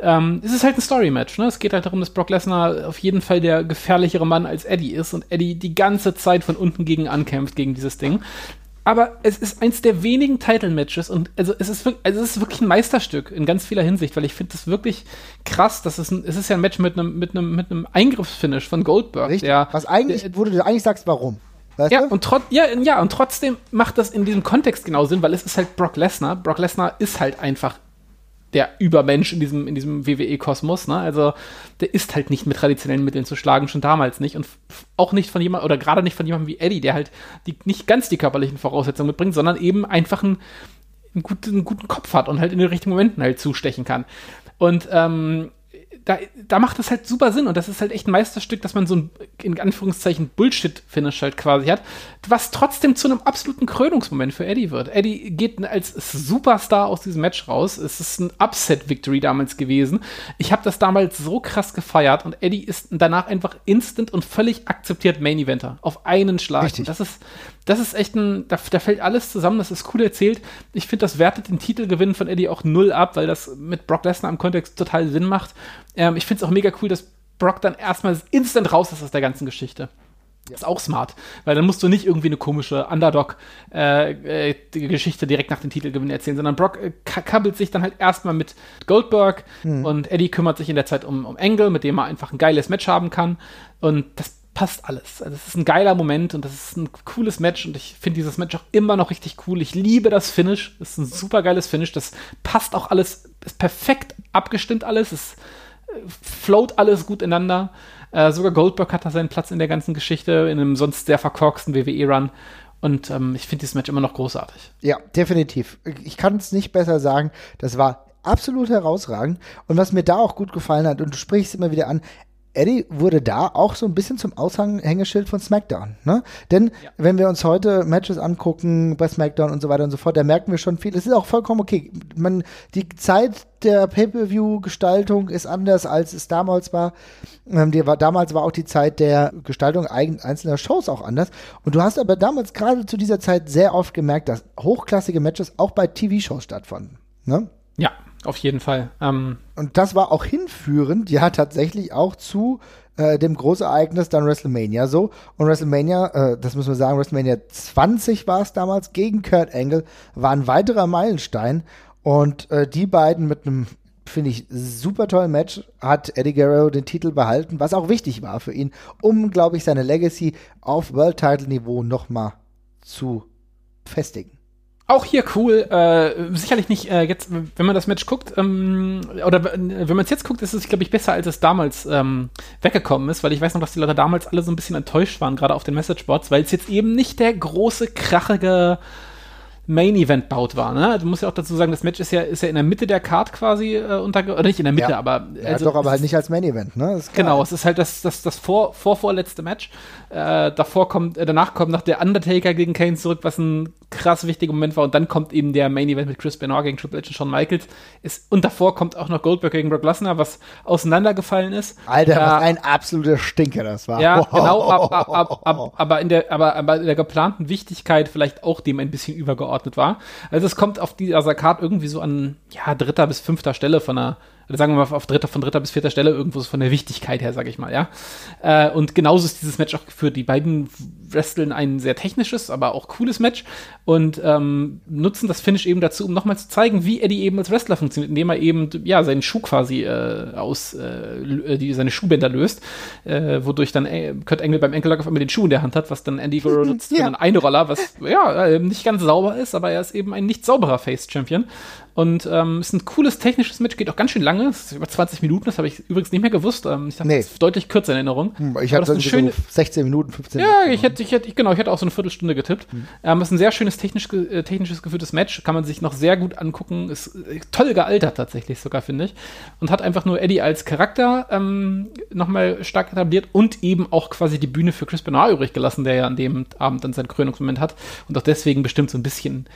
Ähm, es ist halt ein Story-Match. Ne? Es geht halt darum, dass Brock Lesnar auf jeden Fall der gefährlichere Mann als Eddie ist und Eddie die ganze Zeit von unten gegen ankämpft gegen dieses Ding aber es ist eins der wenigen Title-Matches und also es ist, wirklich, also es ist wirklich ein Meisterstück in ganz vieler Hinsicht, weil ich finde das wirklich krass, dass es ein, es ist ja ein Match mit einem mit einem mit einem Eingriffsfinish von Goldberg. Richtig. Der, Was eigentlich, der, wo du eigentlich sagst, warum? Weißt ja, und trot, ja, ja, und trotzdem macht das in diesem Kontext genau Sinn, weil es ist halt Brock Lesnar. Brock Lesnar ist halt einfach der Übermensch in diesem, in diesem WWE-Kosmos, ne? Also, der ist halt nicht mit traditionellen Mitteln zu schlagen, schon damals nicht. Und auch nicht von jemandem, oder gerade nicht von jemandem wie Eddie, der halt die, nicht ganz die körperlichen Voraussetzungen mitbringt, sondern eben einfach einen, einen, guten, einen guten Kopf hat und halt in den richtigen Momenten halt zustechen kann. Und ähm, da, da macht das halt super Sinn und das ist halt echt ein Meisterstück, dass man so ein, in Anführungszeichen, Bullshit-Finish halt quasi hat, was trotzdem zu einem absoluten Krönungsmoment für Eddie wird. Eddie geht als Superstar aus diesem Match raus. Es ist ein Upset-Victory damals gewesen. Ich habe das damals so krass gefeiert und Eddie ist danach einfach instant und völlig akzeptiert Main-Eventer. Auf einen Schlag. Richtig. Das ist, das ist echt ein, da, da fällt alles zusammen, das ist cool erzählt. Ich finde, das wertet den Titelgewinn von Eddie auch null ab, weil das mit Brock Lesnar im Kontext total Sinn macht. Ähm, ich finde es auch mega cool, dass Brock dann erstmal instant raus ist aus der ganzen Geschichte. Ja. Ist auch smart, weil dann musst du nicht irgendwie eine komische Underdog-Geschichte äh, äh, direkt nach dem Titelgewinn erzählen, sondern Brock äh, kabbelt sich dann halt erstmal mit Goldberg hm. und Eddie kümmert sich in der Zeit um, um Angle, mit dem er einfach ein geiles Match haben kann. Und das passt alles. Also es ist ein geiler Moment und das ist ein cooles Match und ich finde dieses Match auch immer noch richtig cool. Ich liebe das Finish. Es ist ein super geiles Finish. Das passt auch alles, ist perfekt abgestimmt alles. Es äh, float alles gut ineinander. Äh, sogar Goldberg hat da seinen Platz in der ganzen Geschichte, in einem sonst sehr verkorksten WWE-Run. Und ähm, ich finde dieses Match immer noch großartig. Ja, definitiv. Ich kann es nicht besser sagen. Das war absolut herausragend. Und was mir da auch gut gefallen hat, und du sprichst immer wieder an, Eddie wurde da auch so ein bisschen zum Aushängeschild von SmackDown. Ne? Denn ja. wenn wir uns heute Matches angucken bei SmackDown und so weiter und so fort, da merken wir schon viel. Es ist auch vollkommen okay. Man, die Zeit der Pay-per-view-Gestaltung ist anders, als es damals war. Ähm, die war. Damals war auch die Zeit der Gestaltung einzelner Shows auch anders. Und du hast aber damals gerade zu dieser Zeit sehr oft gemerkt, dass hochklassige Matches auch bei TV-Shows stattfanden. Ne? Ja, auf jeden Fall. Ähm und das war auch hinführend, ja, tatsächlich auch zu äh, dem Großereignis dann WrestleMania so. Und WrestleMania, äh, das müssen wir sagen, WrestleMania 20 war es damals gegen Kurt Angle, war ein weiterer Meilenstein. Und äh, die beiden mit einem, finde ich, super tollen Match hat Eddie Guerrero den Titel behalten, was auch wichtig war für ihn, um, glaube ich, seine Legacy auf World-Title-Niveau nochmal zu festigen. Auch hier cool, äh, sicherlich nicht äh, jetzt, wenn man das Match guckt, ähm, oder wenn man es jetzt guckt, ist es, glaube ich, besser, als es damals ähm, weggekommen ist, weil ich weiß noch, dass die Leute damals alle so ein bisschen enttäuscht waren, gerade auf den Messageboards, weil es jetzt eben nicht der große, krachige Main Event baut war. Ne? Du musst ja auch dazu sagen, das Match ist ja, ist ja in der Mitte der Card quasi äh, unter, oder nicht in der Mitte, ja. aber ja, also, doch, aber halt nicht als Main Event. Ne? Genau, es ist halt das, das, das vor, vor vorletzte Match. Äh, davor kommt, äh, danach kommt noch der Undertaker gegen Kane zurück, was ein krass wichtiger Moment war. Und dann kommt eben der Main Event mit Chris Benoit gegen Triple H und Shawn Michaels. Ist, und davor kommt auch noch Goldberg gegen Brock Lesnar, was auseinandergefallen ist. Alter, äh, was ein absoluter Stinker das war. Ja, wow. genau, ab, ab, ab, ab, aber in der, aber, aber in der geplanten Wichtigkeit vielleicht auch dem ein bisschen übergeordnet war. Also also es kommt auf die Asakart irgendwie so an, ja, dritter bis fünfter Stelle von einer sagen wir mal auf dritter, von dritter bis vierter Stelle irgendwo von der Wichtigkeit her, sage ich mal, ja. Äh, und genauso ist dieses Match auch geführt. Die beiden wresteln ein sehr technisches, aber auch cooles Match und ähm, nutzen das Finish eben dazu, um nochmal zu zeigen, wie Eddie eben als Wrestler funktioniert, indem er eben ja seinen Schuh quasi äh, aus äh, die, seine Schuhbänder löst, äh, wodurch dann äh, Kurt Engel beim Enkellock auf einmal den Schuh in der Hand hat, was dann Andy Guerrero nutzt, ja. einen Roller, was ja äh, nicht ganz sauber ist, aber er ist eben ein nicht sauberer Face Champion und ähm, ist ein cooles technisches Match, geht auch ganz schön lange, es ist über 20 Minuten, das habe ich übrigens nicht mehr gewusst. Ähm, ich dachte, nee. das ist deutlich kürzer in Erinnerung. Hm, ich hatte das schöne, so 16 Minuten, 15 Minuten. Ja, ich hätte, ich hätte, genau, ich hätte auch so eine Viertelstunde getippt. Mhm. Ähm, ist ein sehr schönes technisch, äh, technisches geführtes Match, kann man sich noch sehr gut angucken, ist äh, toll gealtert tatsächlich sogar, finde ich. Und hat einfach nur Eddie als Charakter ähm, nochmal stark etabliert und eben auch quasi die Bühne für Chris Benoit übrig gelassen, der ja an dem Abend dann seinen Krönungsmoment hat und auch deswegen bestimmt so ein bisschen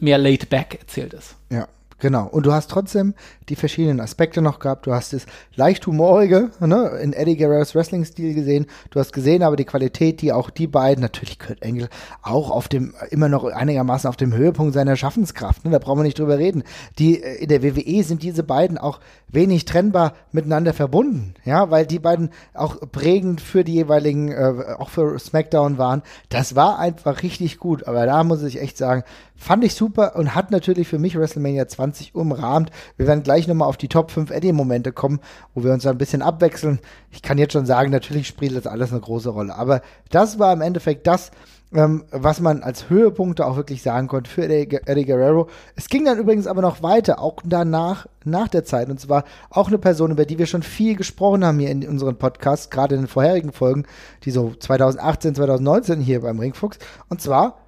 mehr laid back erzählt ist. Ja. Genau. Und du hast trotzdem die verschiedenen Aspekte noch gehabt. Du hast das leicht humorige ne, in Eddie Guerreros Wrestling-Stil gesehen. Du hast gesehen aber die Qualität, die auch die beiden, natürlich Kurt Engel, auch auf dem, immer noch einigermaßen auf dem Höhepunkt seiner Schaffenskraft. Ne, da brauchen wir nicht drüber reden. Die, äh, in der WWE sind diese beiden auch wenig trennbar miteinander verbunden. Ja, weil die beiden auch prägend für die jeweiligen, äh, auch für SmackDown waren. Das war einfach richtig gut. Aber da muss ich echt sagen, Fand ich super und hat natürlich für mich WrestleMania 20 umrahmt. Wir werden gleich nochmal auf die Top 5 Eddie-Momente kommen, wo wir uns ein bisschen abwechseln. Ich kann jetzt schon sagen, natürlich spielt das alles eine große Rolle. Aber das war im Endeffekt das, ähm, was man als Höhepunkte auch wirklich sagen konnte für Eddie, Guerrero. Es ging dann übrigens aber noch weiter, auch danach, nach der Zeit. Und zwar auch eine Person, über die wir schon viel gesprochen haben hier in unseren Podcasts, gerade in den vorherigen Folgen, die so 2018, 2019 hier beim Ringfuchs. Und zwar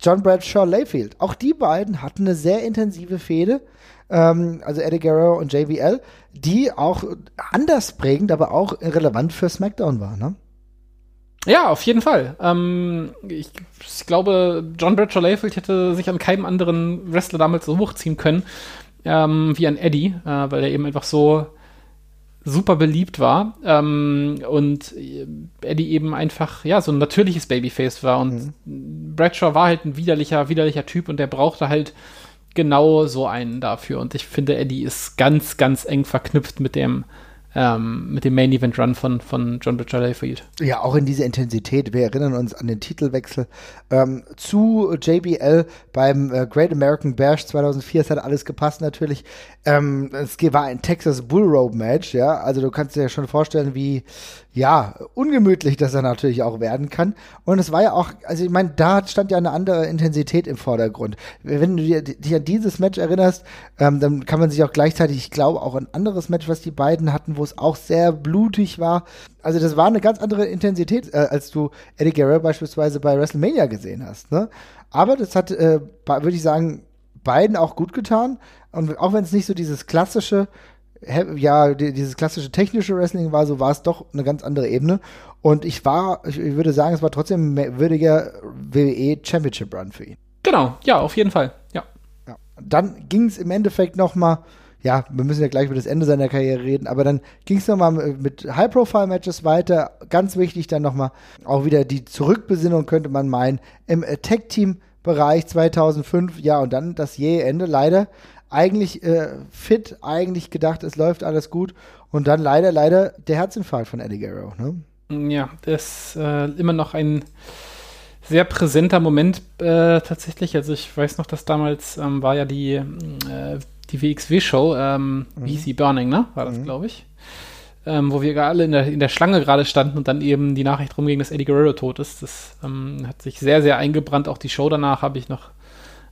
John Bradshaw Layfield. Auch die beiden hatten eine sehr intensive Fehde, ähm, also Eddie Guerrero und JBL, die auch anders prägend, aber auch relevant für SmackDown war, ne? Ja, auf jeden Fall. Ähm, ich, ich, glaube, John Bradshaw Layfield hätte sich an keinem anderen Wrestler damals so hochziehen können ähm, wie an Eddie, äh, weil er eben einfach so super beliebt war ähm, und Eddie eben einfach ja so ein natürliches Babyface war und mhm. Bradshaw war halt ein widerlicher widerlicher Typ und der brauchte halt genau so einen dafür und ich finde Eddie ist ganz ganz eng verknüpft mit dem ähm, mit dem Main Event Run von, von John Butcher Layfield. Ja, auch in dieser Intensität. Wir erinnern uns an den Titelwechsel ähm, zu JBL beim äh, Great American Bash 2004. Es hat alles gepasst natürlich. Ähm, es war ein Texas Bull Rope Match, ja. Also du kannst dir ja schon vorstellen, wie ja, ungemütlich das dann natürlich auch werden kann. Und es war ja auch, also ich meine, da stand ja eine andere Intensität im Vordergrund. Wenn du dir, dich an dieses Match erinnerst, ähm, dann kann man sich auch gleichzeitig, ich glaube, auch ein anderes Match, was die beiden hatten, wo es auch sehr blutig war. Also das war eine ganz andere Intensität, äh, als du Eddie Guerrero beispielsweise bei WrestleMania gesehen hast. Ne? Aber das hat, äh, würde ich sagen, beiden auch gut getan. Und auch wenn es nicht so dieses klassische ja, dieses klassische technische Wrestling war, so war es doch eine ganz andere Ebene. Und ich war, ich würde sagen, es war trotzdem ein würdiger WWE Championship Run für ihn. Genau, ja, auf jeden Fall, ja. ja. Dann ging es im Endeffekt noch mal ja, wir müssen ja gleich über das Ende seiner Karriere reden, aber dann ging es nochmal mit High-Profile-Matches weiter. Ganz wichtig dann nochmal auch wieder die Zurückbesinnung, könnte man meinen, im Tech-Team-Bereich 2005. Ja, und dann das jähe Ende leider. Eigentlich äh, fit, eigentlich gedacht, es läuft alles gut. Und dann leider, leider der Herzinfarkt von Eddie Guerrero. Ne? Ja, das ist äh, immer noch ein sehr präsenter Moment äh, tatsächlich. Also ich weiß noch, dass damals ähm, war ja die äh, die WXW-Show, ähm, mhm. sie, Burning, ne? War das, mhm. glaube ich. Ähm, wo wir alle in der, in der Schlange gerade standen und dann eben die Nachricht rumging, dass Eddie Guerrero tot ist. Das ähm, hat sich sehr, sehr eingebrannt. Auch die Show danach habe ich noch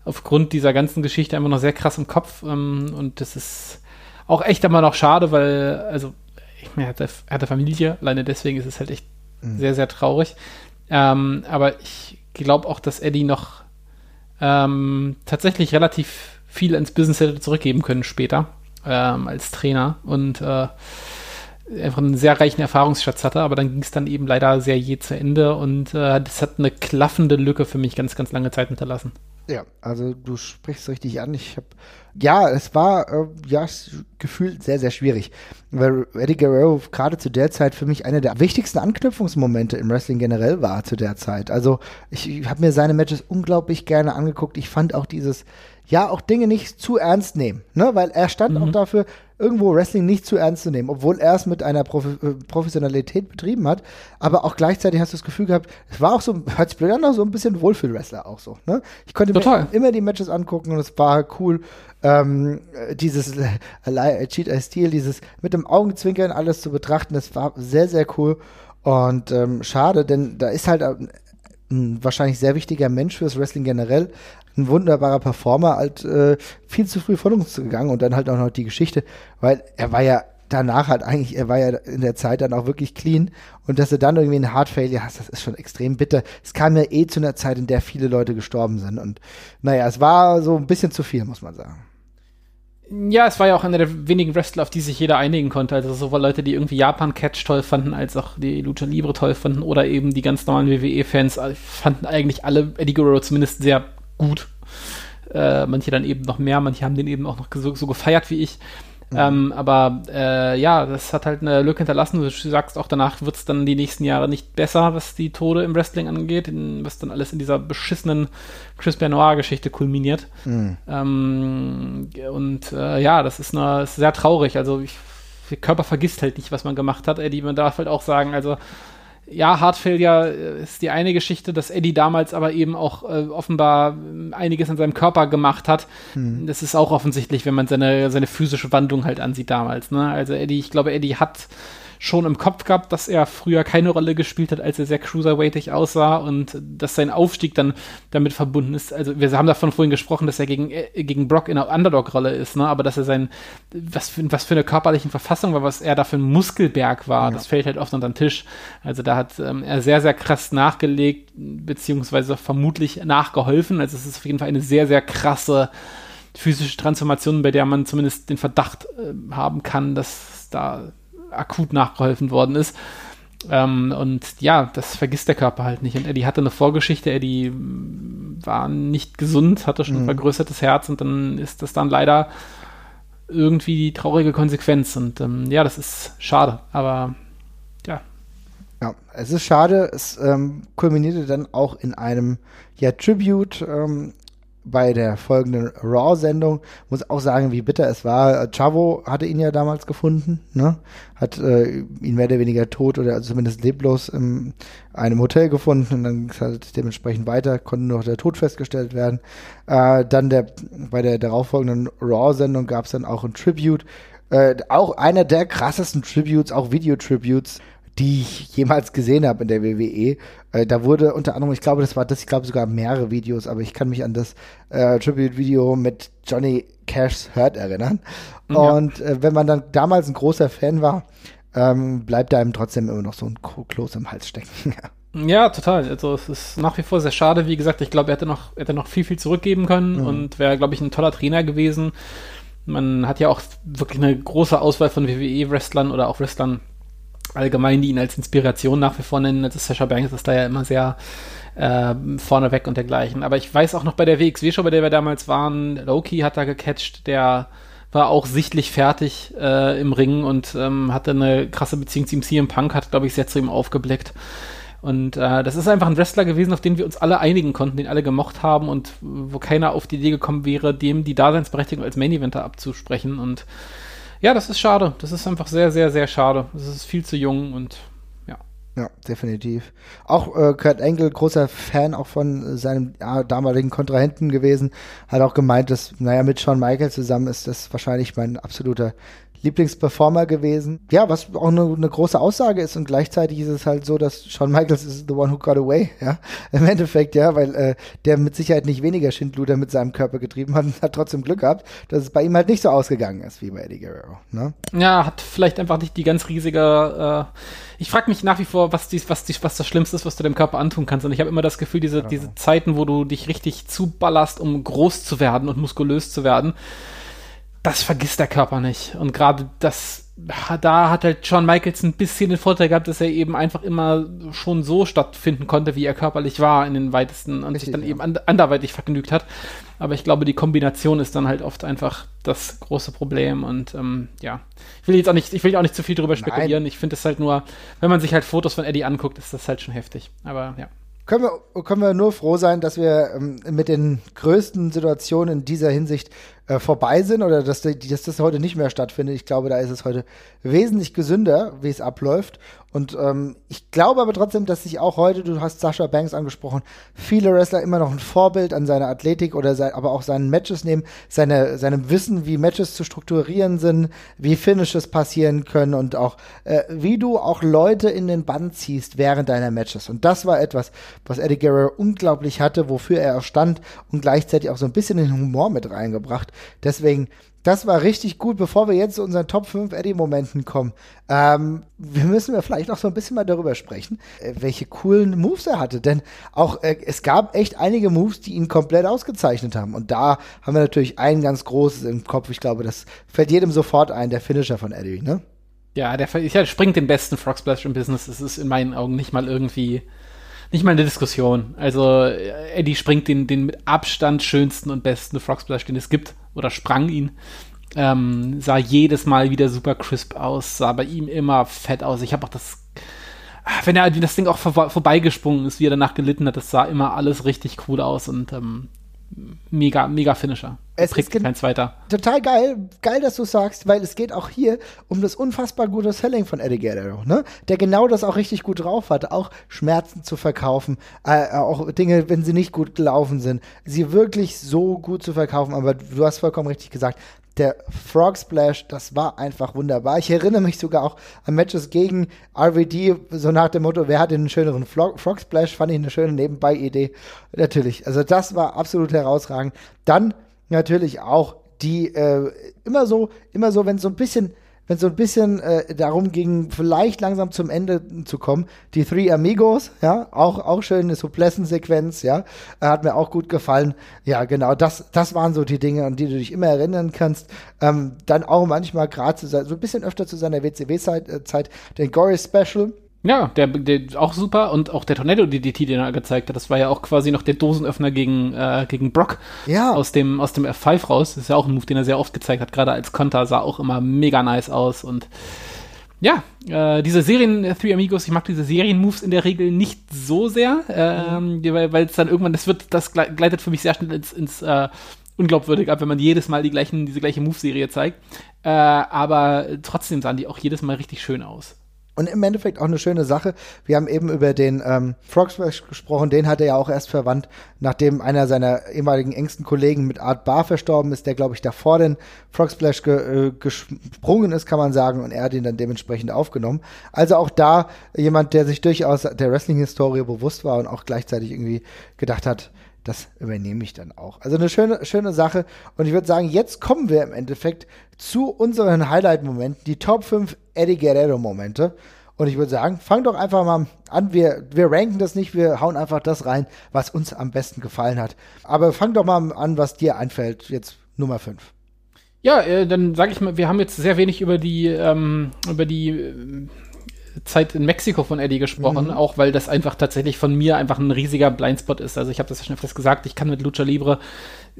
aufgrund dieser ganzen Geschichte einfach noch sehr krass im Kopf. Ähm, und das ist auch echt immer noch schade, weil, also, ich meine, er hatte Familie, alleine deswegen ist es halt echt mhm. sehr, sehr traurig. Ähm, aber ich glaube auch, dass Eddie noch ähm, tatsächlich relativ viel ins Business hätte zurückgeben können später ähm, als Trainer und äh, einfach einen sehr reichen Erfahrungsschatz hatte, aber dann ging es dann eben leider sehr je zu Ende und äh, das hat eine klaffende Lücke für mich ganz, ganz lange Zeit hinterlassen. Ja, also du sprichst richtig an. Ich habe, ja, es war äh, ja gefühlt sehr, sehr schwierig, weil Eddie Guerrero gerade zu der Zeit für mich einer der wichtigsten Anknüpfungsmomente im Wrestling generell war zu der Zeit. Also ich, ich habe mir seine Matches unglaublich gerne angeguckt. Ich fand auch dieses ja auch Dinge nicht zu ernst nehmen, ne? Weil er stand mhm. auch dafür, irgendwo Wrestling nicht zu ernst zu nehmen, obwohl er es mit einer Profi äh, Professionalität betrieben hat, aber auch gleichzeitig hast du das Gefühl gehabt, es war auch so, hört sich blöd an, so ein bisschen Wohlfühl-Wrestler auch so, ne? Ich konnte Total. mir immer die Matches angucken und es war cool. Ähm, dieses äh, Cheat I Steal, dieses mit dem Augenzwinkern alles zu betrachten, das war sehr, sehr cool. Und ähm, schade, denn da ist halt ein, ein wahrscheinlich sehr wichtiger Mensch fürs Wrestling generell, ein wunderbarer Performer, halt äh, viel zu früh von uns gegangen und dann halt auch noch die Geschichte, weil er war ja danach halt eigentlich, er war ja in der Zeit dann auch wirklich clean und dass er dann irgendwie ein Hard Failure hast, das ist schon extrem bitter. Es kam ja eh zu einer Zeit, in der viele Leute gestorben sind und naja, es war so ein bisschen zu viel, muss man sagen. Ja, es war ja auch einer der wenigen Wrestler, auf die sich jeder einigen konnte. Also sowohl Leute, die irgendwie Japan-Catch toll fanden, als auch die Lucha Libre toll fanden oder eben die ganz normalen WWE-Fans äh, fanden eigentlich alle Eddie Guerrero zumindest sehr gut. Äh, manche dann eben noch mehr, manche haben den eben auch noch so, so gefeiert wie ich. Mhm. Ähm, aber äh, ja, das hat halt eine Lücke hinterlassen. Du sagst auch, danach wird es dann die nächsten Jahre nicht besser, was die Tode im Wrestling angeht, in, was dann alles in dieser beschissenen Chris Benoit-Geschichte kulminiert. Mhm. Ähm, und äh, ja, das ist, eine, ist sehr traurig. Also ich, der Körper vergisst halt nicht, was man gemacht hat. Eddie, man darf halt auch sagen, also ja, Hard Failure äh, ist die eine Geschichte, dass Eddie damals aber eben auch äh, offenbar äh, einiges an seinem Körper gemacht hat. Hm. Das ist auch offensichtlich, wenn man seine, seine physische Wandlung halt ansieht damals. Ne? Also Eddie, ich glaube, Eddie hat schon im Kopf gehabt, dass er früher keine Rolle gespielt hat, als er sehr cruiserweightig aussah und dass sein Aufstieg dann damit verbunden ist. Also wir haben davon vorhin gesprochen, dass er gegen, äh, gegen Brock in einer Underdog-Rolle ist, ne? aber dass er sein, was für, was für eine körperliche Verfassung war, was er da für ein Muskelberg war, ja. das fällt halt oft unter den Tisch. Also da hat ähm, er sehr, sehr krass nachgelegt, beziehungsweise vermutlich nachgeholfen. Also es ist auf jeden Fall eine sehr, sehr krasse physische Transformation, bei der man zumindest den Verdacht äh, haben kann, dass da akut nachgeholfen worden ist. Ähm, und ja, das vergisst der Körper halt nicht. Und Eddie hatte eine Vorgeschichte, Eddie mm, war nicht gesund, hatte schon mhm. ein vergrößertes Herz und dann ist das dann leider irgendwie die traurige Konsequenz. Und ähm, ja, das ist schade, aber ja. Ja, es ist schade. Es ähm, kulminierte dann auch in einem ja, Tribute ähm, bei der folgenden Raw-Sendung. Muss auch sagen, wie bitter es war. Chavo hatte ihn ja damals gefunden, ne? Hat äh, ihn mehr oder weniger tot oder zumindest leblos in einem Hotel gefunden und dann halt dementsprechend weiter, konnte nur noch der Tod festgestellt werden. Äh, dann der, bei der darauffolgenden Raw-Sendung gab es dann auch ein Tribute. Äh, auch einer der krassesten Tributes, auch Video-Tributes die ich jemals gesehen habe in der WWE. Äh, da wurde unter anderem, ich glaube, das war das, ich glaube sogar mehrere Videos, aber ich kann mich an das äh, Tribute-Video mit Johnny Cash's Hurt erinnern. Ja. Und äh, wenn man dann damals ein großer Fan war, ähm, bleibt da einem trotzdem immer noch so ein Kloß im Hals stecken. Ja, total. Also es ist nach wie vor sehr schade. Wie gesagt, ich glaube, er hätte noch, hätte noch viel, viel zurückgeben können mhm. und wäre, glaube ich, ein toller Trainer gewesen. Man hat ja auch wirklich eine große Auswahl von WWE-Wrestlern oder auch Wrestlern allgemein, die ihn als Inspiration nach wie vor nennen. Also Sasha Banks ist da ja immer sehr äh, vorneweg und dergleichen. Aber ich weiß auch noch bei der WXW-Show, bei der wir damals waren, Loki hat da gecatcht, der war auch sichtlich fertig äh, im Ring und ähm, hatte eine krasse Beziehung zu ihm. CM Punk hat, glaube ich, sehr zu ihm aufgeblickt. Und äh, das ist einfach ein Wrestler gewesen, auf den wir uns alle einigen konnten, den alle gemocht haben und wo keiner auf die Idee gekommen wäre, dem die Daseinsberechtigung als Main Eventer abzusprechen. Und ja, das ist schade. Das ist einfach sehr, sehr, sehr schade. Das ist viel zu jung und ja. Ja, definitiv. Auch äh, Kurt Angle, großer Fan auch von seinem ja, damaligen Kontrahenten gewesen, hat auch gemeint, dass, naja, mit Shawn Michaels zusammen ist das wahrscheinlich mein absoluter Lieblingsperformer gewesen. Ja, was auch eine, eine große Aussage ist und gleichzeitig ist es halt so, dass Shawn Michaels ist the one who got away, ja. Im Endeffekt, ja, weil äh, der mit Sicherheit nicht weniger Schindluder mit seinem Körper getrieben hat und hat trotzdem Glück gehabt, dass es bei ihm halt nicht so ausgegangen ist wie bei Eddie Guerrero, ne? Ja, hat vielleicht einfach nicht die ganz riesige äh ich frage mich nach wie vor, was, dies, was, dies, was das Schlimmste ist, was du dem Körper antun kannst. Und ich habe immer das Gefühl, diese, ja. diese Zeiten, wo du dich richtig zuballerst, um groß zu werden und muskulös zu werden, das vergisst der Körper nicht. Und gerade das, da hat halt Shawn Michaels ein bisschen den Vorteil gehabt, dass er eben einfach immer schon so stattfinden konnte, wie er körperlich war in den weitesten und Richtig, sich dann ja. eben and anderweitig vergnügt hat. Aber ich glaube, die Kombination ist dann halt oft einfach das große Problem. Und ähm, ja, ich will jetzt auch nicht, ich will auch nicht zu viel drüber spekulieren. Nein. Ich finde es halt nur, wenn man sich halt Fotos von Eddie anguckt, ist das halt schon heftig. Aber ja können wir, können wir nur froh sein, dass wir ähm, mit den größten Situationen in dieser Hinsicht äh, vorbei sind oder dass, dass das heute nicht mehr stattfindet. Ich glaube, da ist es heute wesentlich gesünder, wie es abläuft. Und ähm, ich glaube aber trotzdem, dass sich auch heute, du hast Sascha Banks angesprochen, viele Wrestler immer noch ein Vorbild an seiner Athletik oder sein, aber auch seinen Matches nehmen, seine, seinem Wissen, wie Matches zu strukturieren sind, wie Finishes passieren können und auch äh, wie du auch Leute in den Bann ziehst während deiner Matches. Und das war etwas, was Eddie Guerrero unglaublich hatte, wofür er stand und gleichzeitig auch so ein bisschen den Humor mit reingebracht. Deswegen das war richtig gut. Bevor wir jetzt zu unseren Top 5 Eddie-Momenten kommen, ähm, wir müssen wir vielleicht noch so ein bisschen mal darüber sprechen, äh, welche coolen Moves er hatte. Denn auch äh, es gab echt einige Moves, die ihn komplett ausgezeichnet haben. Und da haben wir natürlich ein ganz großes im Kopf. Ich glaube, das fällt jedem sofort ein, der Finisher von Eddie, ne? Ja, der ja, springt den besten Frog Splash im Business. Das ist in meinen Augen nicht mal irgendwie nicht mal eine Diskussion. Also äh, Eddie springt den, den mit Abstand schönsten und besten Frog Splash, den es gibt oder sprang ihn. Ähm, sah jedes Mal wieder super crisp aus, sah bei ihm immer fett aus. Ich habe auch das, wenn er das Ding auch vor, vorbeigesprungen ist, wie er danach gelitten hat, das sah immer alles richtig cool aus und ähm, mega, mega Finisher. Es ist kein zweiter. Total geil, geil, dass du sagst, weil es geht auch hier um das unfassbar gute Selling von Eddie Guerrero, ne? Der genau das auch richtig gut drauf hat, auch Schmerzen zu verkaufen, äh, auch Dinge, wenn sie nicht gut gelaufen sind, sie wirklich so gut zu verkaufen. Aber du hast vollkommen richtig gesagt, der Frog Splash, das war einfach wunderbar. Ich erinnere mich sogar auch an Matches gegen RVD, so nach dem Motto, wer hat den schöneren Frog, Frog Splash, fand ich eine schöne Nebenbei-Idee. Natürlich, also das war absolut herausragend. Dann natürlich auch die, äh, immer so, immer so, wenn so ein bisschen wenn es so ein bisschen äh, darum ging, vielleicht langsam zum Ende zu kommen. Die Three Amigos, ja, auch, auch schön, eine Suplessen-Sequenz, ja, äh, hat mir auch gut gefallen. Ja, genau, das, das waren so die Dinge, an die du dich immer erinnern kannst. Ähm, dann auch manchmal gerade so ein bisschen öfter zu seiner WCW-Zeit, äh, den Gory Special, ja, der, der auch super und auch der Tornado DDT, den er gezeigt hat, das war ja auch quasi noch der Dosenöffner gegen, äh, gegen Brock ja. aus dem aus dem F5 raus. Das ist ja auch ein Move, den er sehr oft gezeigt hat, gerade als Konter sah auch immer mega nice aus und ja, äh, diese Serien äh, Three Amigos, ich mag diese Serien-Moves in der Regel nicht so sehr, ähm, mhm. weil es dann irgendwann, das wird, das gleitet für mich sehr schnell ins, ins äh, unglaubwürdig ab, wenn man jedes Mal die gleichen, diese gleiche Move-Serie zeigt. Äh, aber trotzdem sahen die auch jedes Mal richtig schön aus. Und im Endeffekt auch eine schöne Sache. Wir haben eben über den ähm, Frog Splash gesprochen. Den hat er ja auch erst verwandt, nachdem einer seiner ehemaligen engsten Kollegen mit Art Bar verstorben ist, der, glaube ich, davor den Frog Splash ge äh, gesprungen ist, kann man sagen. Und er hat ihn dann dementsprechend aufgenommen. Also auch da jemand, der sich durchaus der Wrestling-Historie bewusst war und auch gleichzeitig irgendwie gedacht hat, das übernehme ich dann auch. Also eine schöne, schöne Sache. Und ich würde sagen, jetzt kommen wir im Endeffekt zu unseren Highlight-Momenten, die Top 5 Eddie Guerrero-Momente. Und ich würde sagen, fang doch einfach mal an. Wir, wir ranken das nicht, wir hauen einfach das rein, was uns am besten gefallen hat. Aber fang doch mal an, was dir einfällt. Jetzt Nummer 5. Ja, äh, dann sage ich mal, wir haben jetzt sehr wenig über die, ähm, über die äh, Zeit in Mexiko von Eddie gesprochen, mhm. auch weil das einfach tatsächlich von mir einfach ein riesiger Blindspot ist. Also ich habe das ja schon öfters gesagt, ich kann mit Lucha Libre,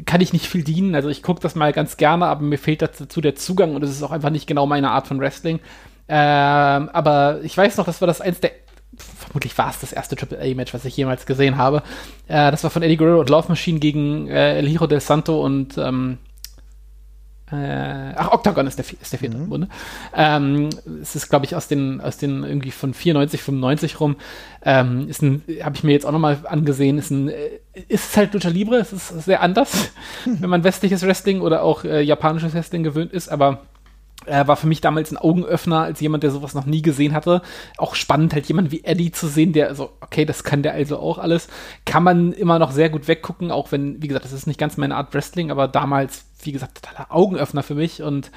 kann ich nicht viel dienen. Also ich gucke das mal ganz gerne, aber mir fehlt dazu der Zugang und es ist auch einfach nicht genau meine Art von Wrestling. Ähm, aber ich weiß noch, das war das eins der vermutlich war es das erste Triple A-Match, was ich jemals gesehen habe. Äh, das war von Eddie Guerrero und Love Machine gegen äh, El Hijo del Santo und ähm, äh, ach, Octagon ist der, ist der vierte mhm. im Bunde. Ähm, es ist, glaube ich, aus den, aus den irgendwie von 94, 95 rum. Ähm, ist ein, habe ich mir jetzt auch nochmal angesehen, ist ein, äh, ist halt Lucha Libre, es ist sehr anders, wenn man westliches Wrestling oder auch äh, japanisches Wrestling gewöhnt ist, aber er war für mich damals ein Augenöffner als jemand, der sowas noch nie gesehen hatte. Auch spannend, halt jemand wie Eddie zu sehen, der so, okay, das kann der also auch alles. Kann man immer noch sehr gut weggucken, auch wenn, wie gesagt, das ist nicht ganz meine Art Wrestling, aber damals, wie gesagt, totaler Augenöffner für mich. Und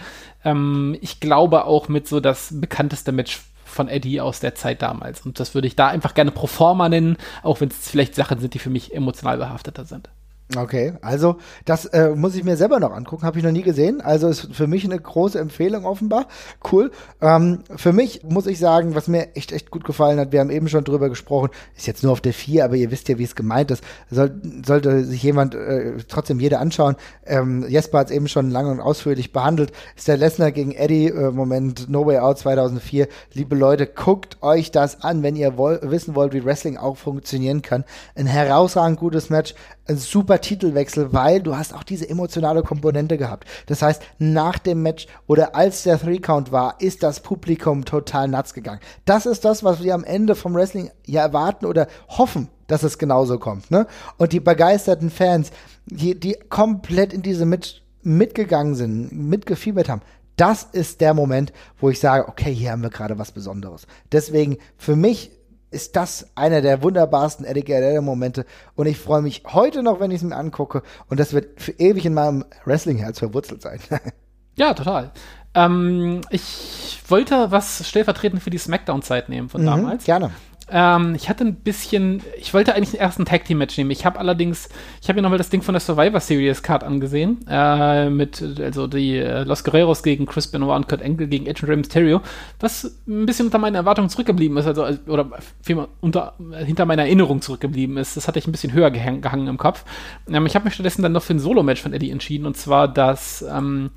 ähm, ich glaube auch mit so das bekannteste Match von Eddie aus der Zeit damals. Und das würde ich da einfach gerne pro forma nennen, auch wenn es vielleicht Sachen sind, die für mich emotional behafteter sind. Okay, also das äh, muss ich mir selber noch angucken, habe ich noch nie gesehen. Also ist für mich eine große Empfehlung offenbar. Cool. Ähm, für mich muss ich sagen, was mir echt echt gut gefallen hat, wir haben eben schon drüber gesprochen, ist jetzt nur auf der 4, aber ihr wisst ja, wie es gemeint ist. Soll, sollte sich jemand äh, trotzdem jeder anschauen. Ähm, Jesper hat es eben schon lange und ausführlich behandelt. Ist der Lesnar gegen Eddie äh, Moment No Way Out 2004. Liebe Leute, guckt euch das an, wenn ihr woll wissen wollt, wie Wrestling auch funktionieren kann. Ein herausragend gutes Match super Titelwechsel, weil du hast auch diese emotionale Komponente gehabt. Das heißt, nach dem Match oder als der Three Count war, ist das Publikum total nuts gegangen. Das ist das, was wir am Ende vom Wrestling ja erwarten oder hoffen, dass es genauso kommt. Ne? Und die begeisterten Fans, die, die komplett in diese mit, mitgegangen sind, mitgefiebert haben, das ist der Moment, wo ich sage, okay, hier haben wir gerade was Besonderes. Deswegen für mich ist das einer der wunderbarsten Eddie Guerrero-Momente. Und ich freue mich heute noch, wenn ich es mir angucke. Und das wird für ewig in meinem Wrestling-Herz verwurzelt sein. ja, total. Ähm, ich wollte was stellvertretend für die Smackdown-Zeit nehmen von mhm, damals. Gerne. Ähm, ich hatte ein bisschen, ich wollte eigentlich den ersten Tag Team Match nehmen. Ich habe allerdings, ich habe mir nochmal das Ding von der Survivor Series Card angesehen, äh, mit also die äh, Los Guerreros gegen Chris Benoit und Kurt Angle gegen Edge und Rey Mysterio, was ein bisschen unter meinen Erwartungen zurückgeblieben ist, also oder vielmehr unter hinter meiner Erinnerung zurückgeblieben ist. Das hatte ich ein bisschen höher gehang, gehangen im Kopf. Ähm, ich habe mich stattdessen dann noch für ein Solo Match von Eddie entschieden und zwar das ähm,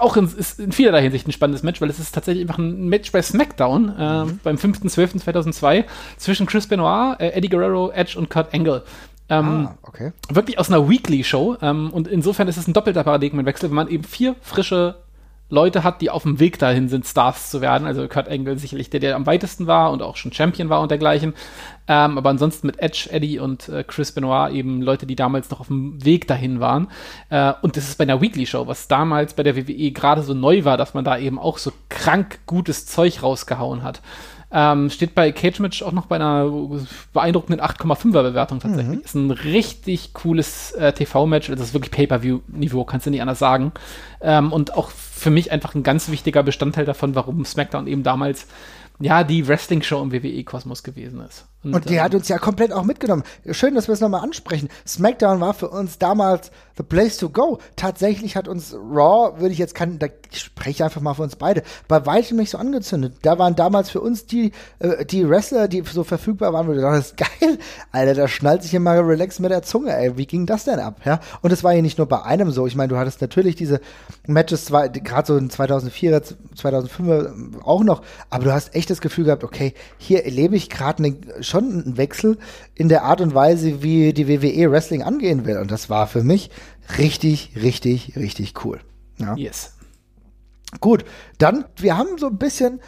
auch in, ist in vielerlei Hinsicht ein spannendes Match, weil es ist tatsächlich einfach ein Match bei SmackDown äh, mhm. beim 5.12.2002 zwischen Chris Benoit, äh, Eddie Guerrero, Edge und Kurt Angle. Ähm, ah, okay. Wirklich aus einer Weekly-Show. Ähm, und insofern ist es ein doppelter Paradigmenwechsel, wenn man eben vier frische Leute hat, die auf dem Weg dahin sind, Stars zu werden. Also Kurt Angle sicherlich der, der am weitesten war und auch schon Champion war und dergleichen. Ähm, aber ansonsten mit Edge, Eddie und äh, Chris Benoit eben Leute, die damals noch auf dem Weg dahin waren. Äh, und das ist bei einer Weekly-Show, was damals bei der WWE gerade so neu war, dass man da eben auch so krank gutes Zeug rausgehauen hat. Ähm, steht bei Cage Match auch noch bei einer beeindruckenden 8,5er Bewertung tatsächlich. Mhm. Ist ein richtig cooles äh, TV-Match. Das ist wirklich Pay-Per-View-Niveau, kannst du nicht anders sagen. Ähm, und auch für mich einfach ein ganz wichtiger Bestandteil davon, warum SmackDown eben damals ja, die Wrestling-Show im WWE-Kosmos gewesen ist. Und, und die ähm, hat uns ja komplett auch mitgenommen. Schön, dass wir es nochmal ansprechen. SmackDown war für uns damals the place to go. Tatsächlich hat uns Raw, würde ich jetzt kann, da ich spreche einfach mal für uns beide, bei weitem nicht so angezündet. Da waren damals für uns die, äh, die Wrestler, die so verfügbar waren, wo wir dachten, das ist geil. Alter, da schnallt sich immer relax mit der Zunge, ey. Wie ging das denn ab, ja? Und es war ja nicht nur bei einem so. Ich meine, du hattest natürlich diese Matches, gerade so in 2004er, 2005er auch noch, aber du hast echt das Gefühl gehabt, okay, hier erlebe ich gerade eine schon ein Wechsel in der Art und Weise, wie die WWE Wrestling angehen will. Und das war für mich richtig, richtig, richtig cool. Ja. Yes. Gut, dann, wir haben so ein bisschen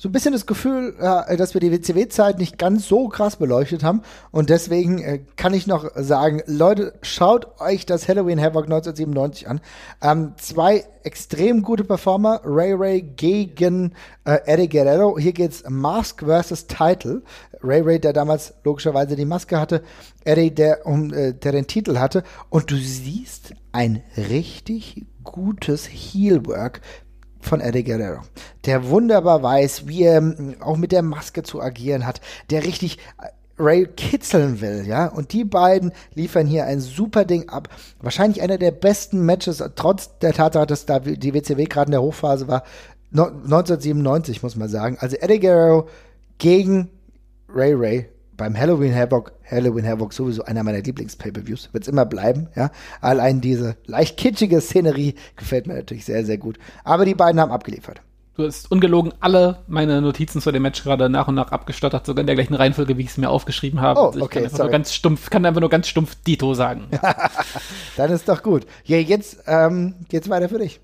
so ein bisschen das Gefühl, äh, dass wir die WCW-Zeit nicht ganz so krass beleuchtet haben. Und deswegen äh, kann ich noch sagen, Leute, schaut euch das Halloween Havoc 1997 an. Ähm, zwei extrem gute Performer, Ray Ray gegen äh, Eddie Guerrero. Hier geht's Mask versus Title. Ray Ray, der damals logischerweise die Maske hatte, Eddie, der, um, äh, der den Titel hatte. Und du siehst ein richtig gutes Heelwork von Eddie Guerrero, der wunderbar weiß, wie er ähm, auch mit der Maske zu agieren hat, der richtig äh, Ray kitzeln will, ja. Und die beiden liefern hier ein super Ding ab. Wahrscheinlich einer der besten Matches, trotz der Tatsache, dass da die WCW gerade in der Hochphase war, 1997, muss man sagen. Also Eddie Guerrero gegen Ray Ray beim Halloween Havoc, Halloween Havoc sowieso einer meiner Lieblings-Pay-Per-Views, wird es immer bleiben, ja. Allein diese leicht kitschige Szenerie gefällt mir natürlich sehr, sehr gut. Aber die beiden haben abgeliefert. Du hast ungelogen alle meine Notizen zu dem Match gerade nach und nach abgestottert, sogar in der gleichen Reihenfolge, wie ich es mir aufgeschrieben habe. Oh, also ich okay, kann einfach ganz stumpf, kann einfach nur ganz stumpf Dito sagen. Dann ist doch gut. Ja, jetzt ähm, geht's weiter für dich.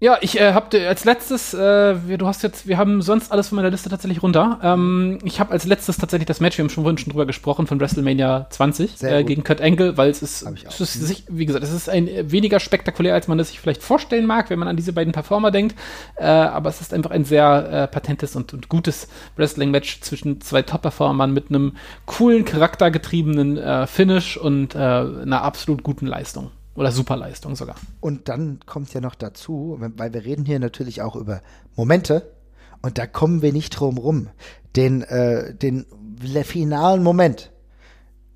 Ja, ich äh, habe als letztes, äh, wir, du hast jetzt, wir haben sonst alles von meiner Liste tatsächlich runter. Ähm, ich habe als letztes tatsächlich das Match, wir haben schon vorhin schon drüber gesprochen, von WrestleMania 20 Sehr äh, gegen Kurt Angle, weil es ist, es ist sich, wie gesagt, es ist ein äh, weniger spektakulär, als man es sich vielleicht vorstellen mag, wenn man an diese beiden Performer denkt. Äh, aber es ist einfach ein sehr äh, patentes und, und gutes Wrestling-Match zwischen zwei Top-Performern mit einem coolen, charaktergetriebenen äh, Finish und äh, einer absolut guten Leistung. Oder Superleistung sogar. Und dann kommt ja noch dazu, weil wir reden hier natürlich auch über Momente und da kommen wir nicht drum rum. Den, äh, den finalen Moment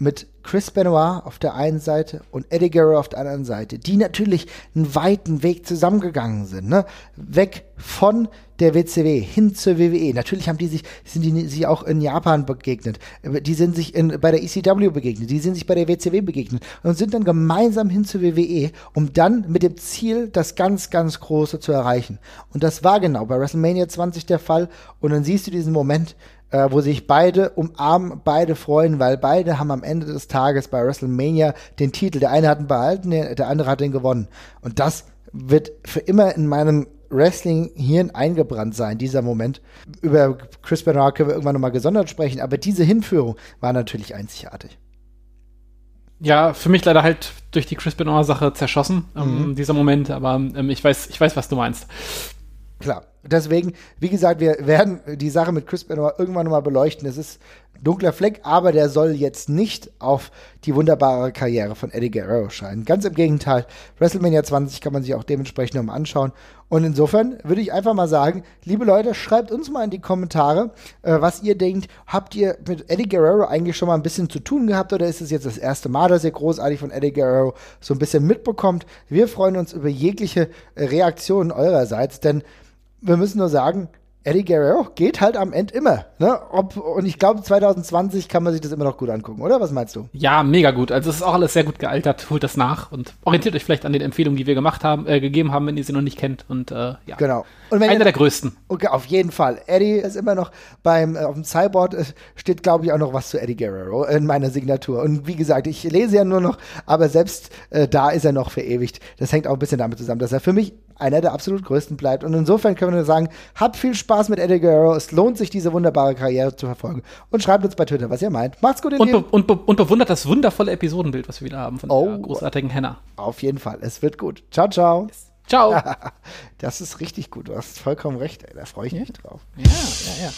mit Chris Benoit auf der einen Seite und Eddie Guerrero auf der anderen Seite, die natürlich einen weiten Weg zusammengegangen sind, ne? Weg von der WCW hin zur WWE. Natürlich haben die sich, sind die sich auch in Japan begegnet. Die sind sich in, bei der ECW begegnet. Die sind sich bei der WCW begegnet und sind dann gemeinsam hin zur WWE, um dann mit dem Ziel, das ganz, ganz Große zu erreichen. Und das war genau bei WrestleMania 20 der Fall. Und dann siehst du diesen Moment, äh, wo sich beide umarmen, beide freuen, weil beide haben am Ende des Tages bei WrestleMania den Titel. Der eine hat ihn behalten, der, der andere hat ihn gewonnen. Und das wird für immer in meinem Wrestling-Hirn eingebrannt sein, dieser Moment. Über Chris Benoit können wir irgendwann nochmal gesondert sprechen, aber diese Hinführung war natürlich einzigartig. Ja, für mich leider halt durch die Chris Benoit-Sache zerschossen, ähm, Mhm. dieser Moment, aber ähm, ich weiß, ich weiß, was du meinst. Klar. Deswegen, wie gesagt, wir werden die Sache mit Chris Benoit irgendwann nochmal beleuchten. Es ist ein dunkler Fleck, aber der soll jetzt nicht auf die wunderbare Karriere von Eddie Guerrero scheinen. Ganz im Gegenteil. WrestleMania 20 kann man sich auch dementsprechend nochmal anschauen. Und insofern würde ich einfach mal sagen, liebe Leute, schreibt uns mal in die Kommentare, äh, was ihr denkt. Habt ihr mit Eddie Guerrero eigentlich schon mal ein bisschen zu tun gehabt oder ist es jetzt das erste Mal, dass ihr großartig von Eddie Guerrero so ein bisschen mitbekommt? Wir freuen uns über jegliche Reaktionen eurerseits, denn wir müssen nur sagen, Eddie Guerrero geht halt am Ende immer. Ne? Ob, und ich glaube, 2020 kann man sich das immer noch gut angucken, oder? Was meinst du? Ja, mega gut. Also es ist auch alles sehr gut gealtert. Holt das nach und orientiert euch vielleicht an den Empfehlungen, die wir gemacht haben, äh, gegeben haben, wenn ihr sie noch nicht kennt. Und äh, ja, Genau. Und einer ihr, der größten. okay, auf jeden Fall. Eddie ist immer noch beim, äh, auf dem Cyborg äh, steht, glaube ich, auch noch was zu Eddie Guerrero in meiner Signatur. Und wie gesagt, ich lese ja nur noch, aber selbst äh, da ist er noch verewigt. Das hängt auch ein bisschen damit zusammen, dass er für mich einer der absolut größten bleibt. Und insofern können wir nur sagen, habt viel Spaß mit Eddie Guerrero. Es lohnt sich, diese wunderbare Karriere zu verfolgen. Und schreibt uns bei Twitter, was ihr meint. Macht's gut, Und, be und, be und bewundert das wundervolle Episodenbild, was wir wieder haben von Oh. der großartigen Henna. Auf jeden Fall. Es wird gut. Ciao, ciao. Ciao. ja, Das ist richtig gut. Du hast vollkommen recht. Ey. Da freue ich mich drauf. ja, ja.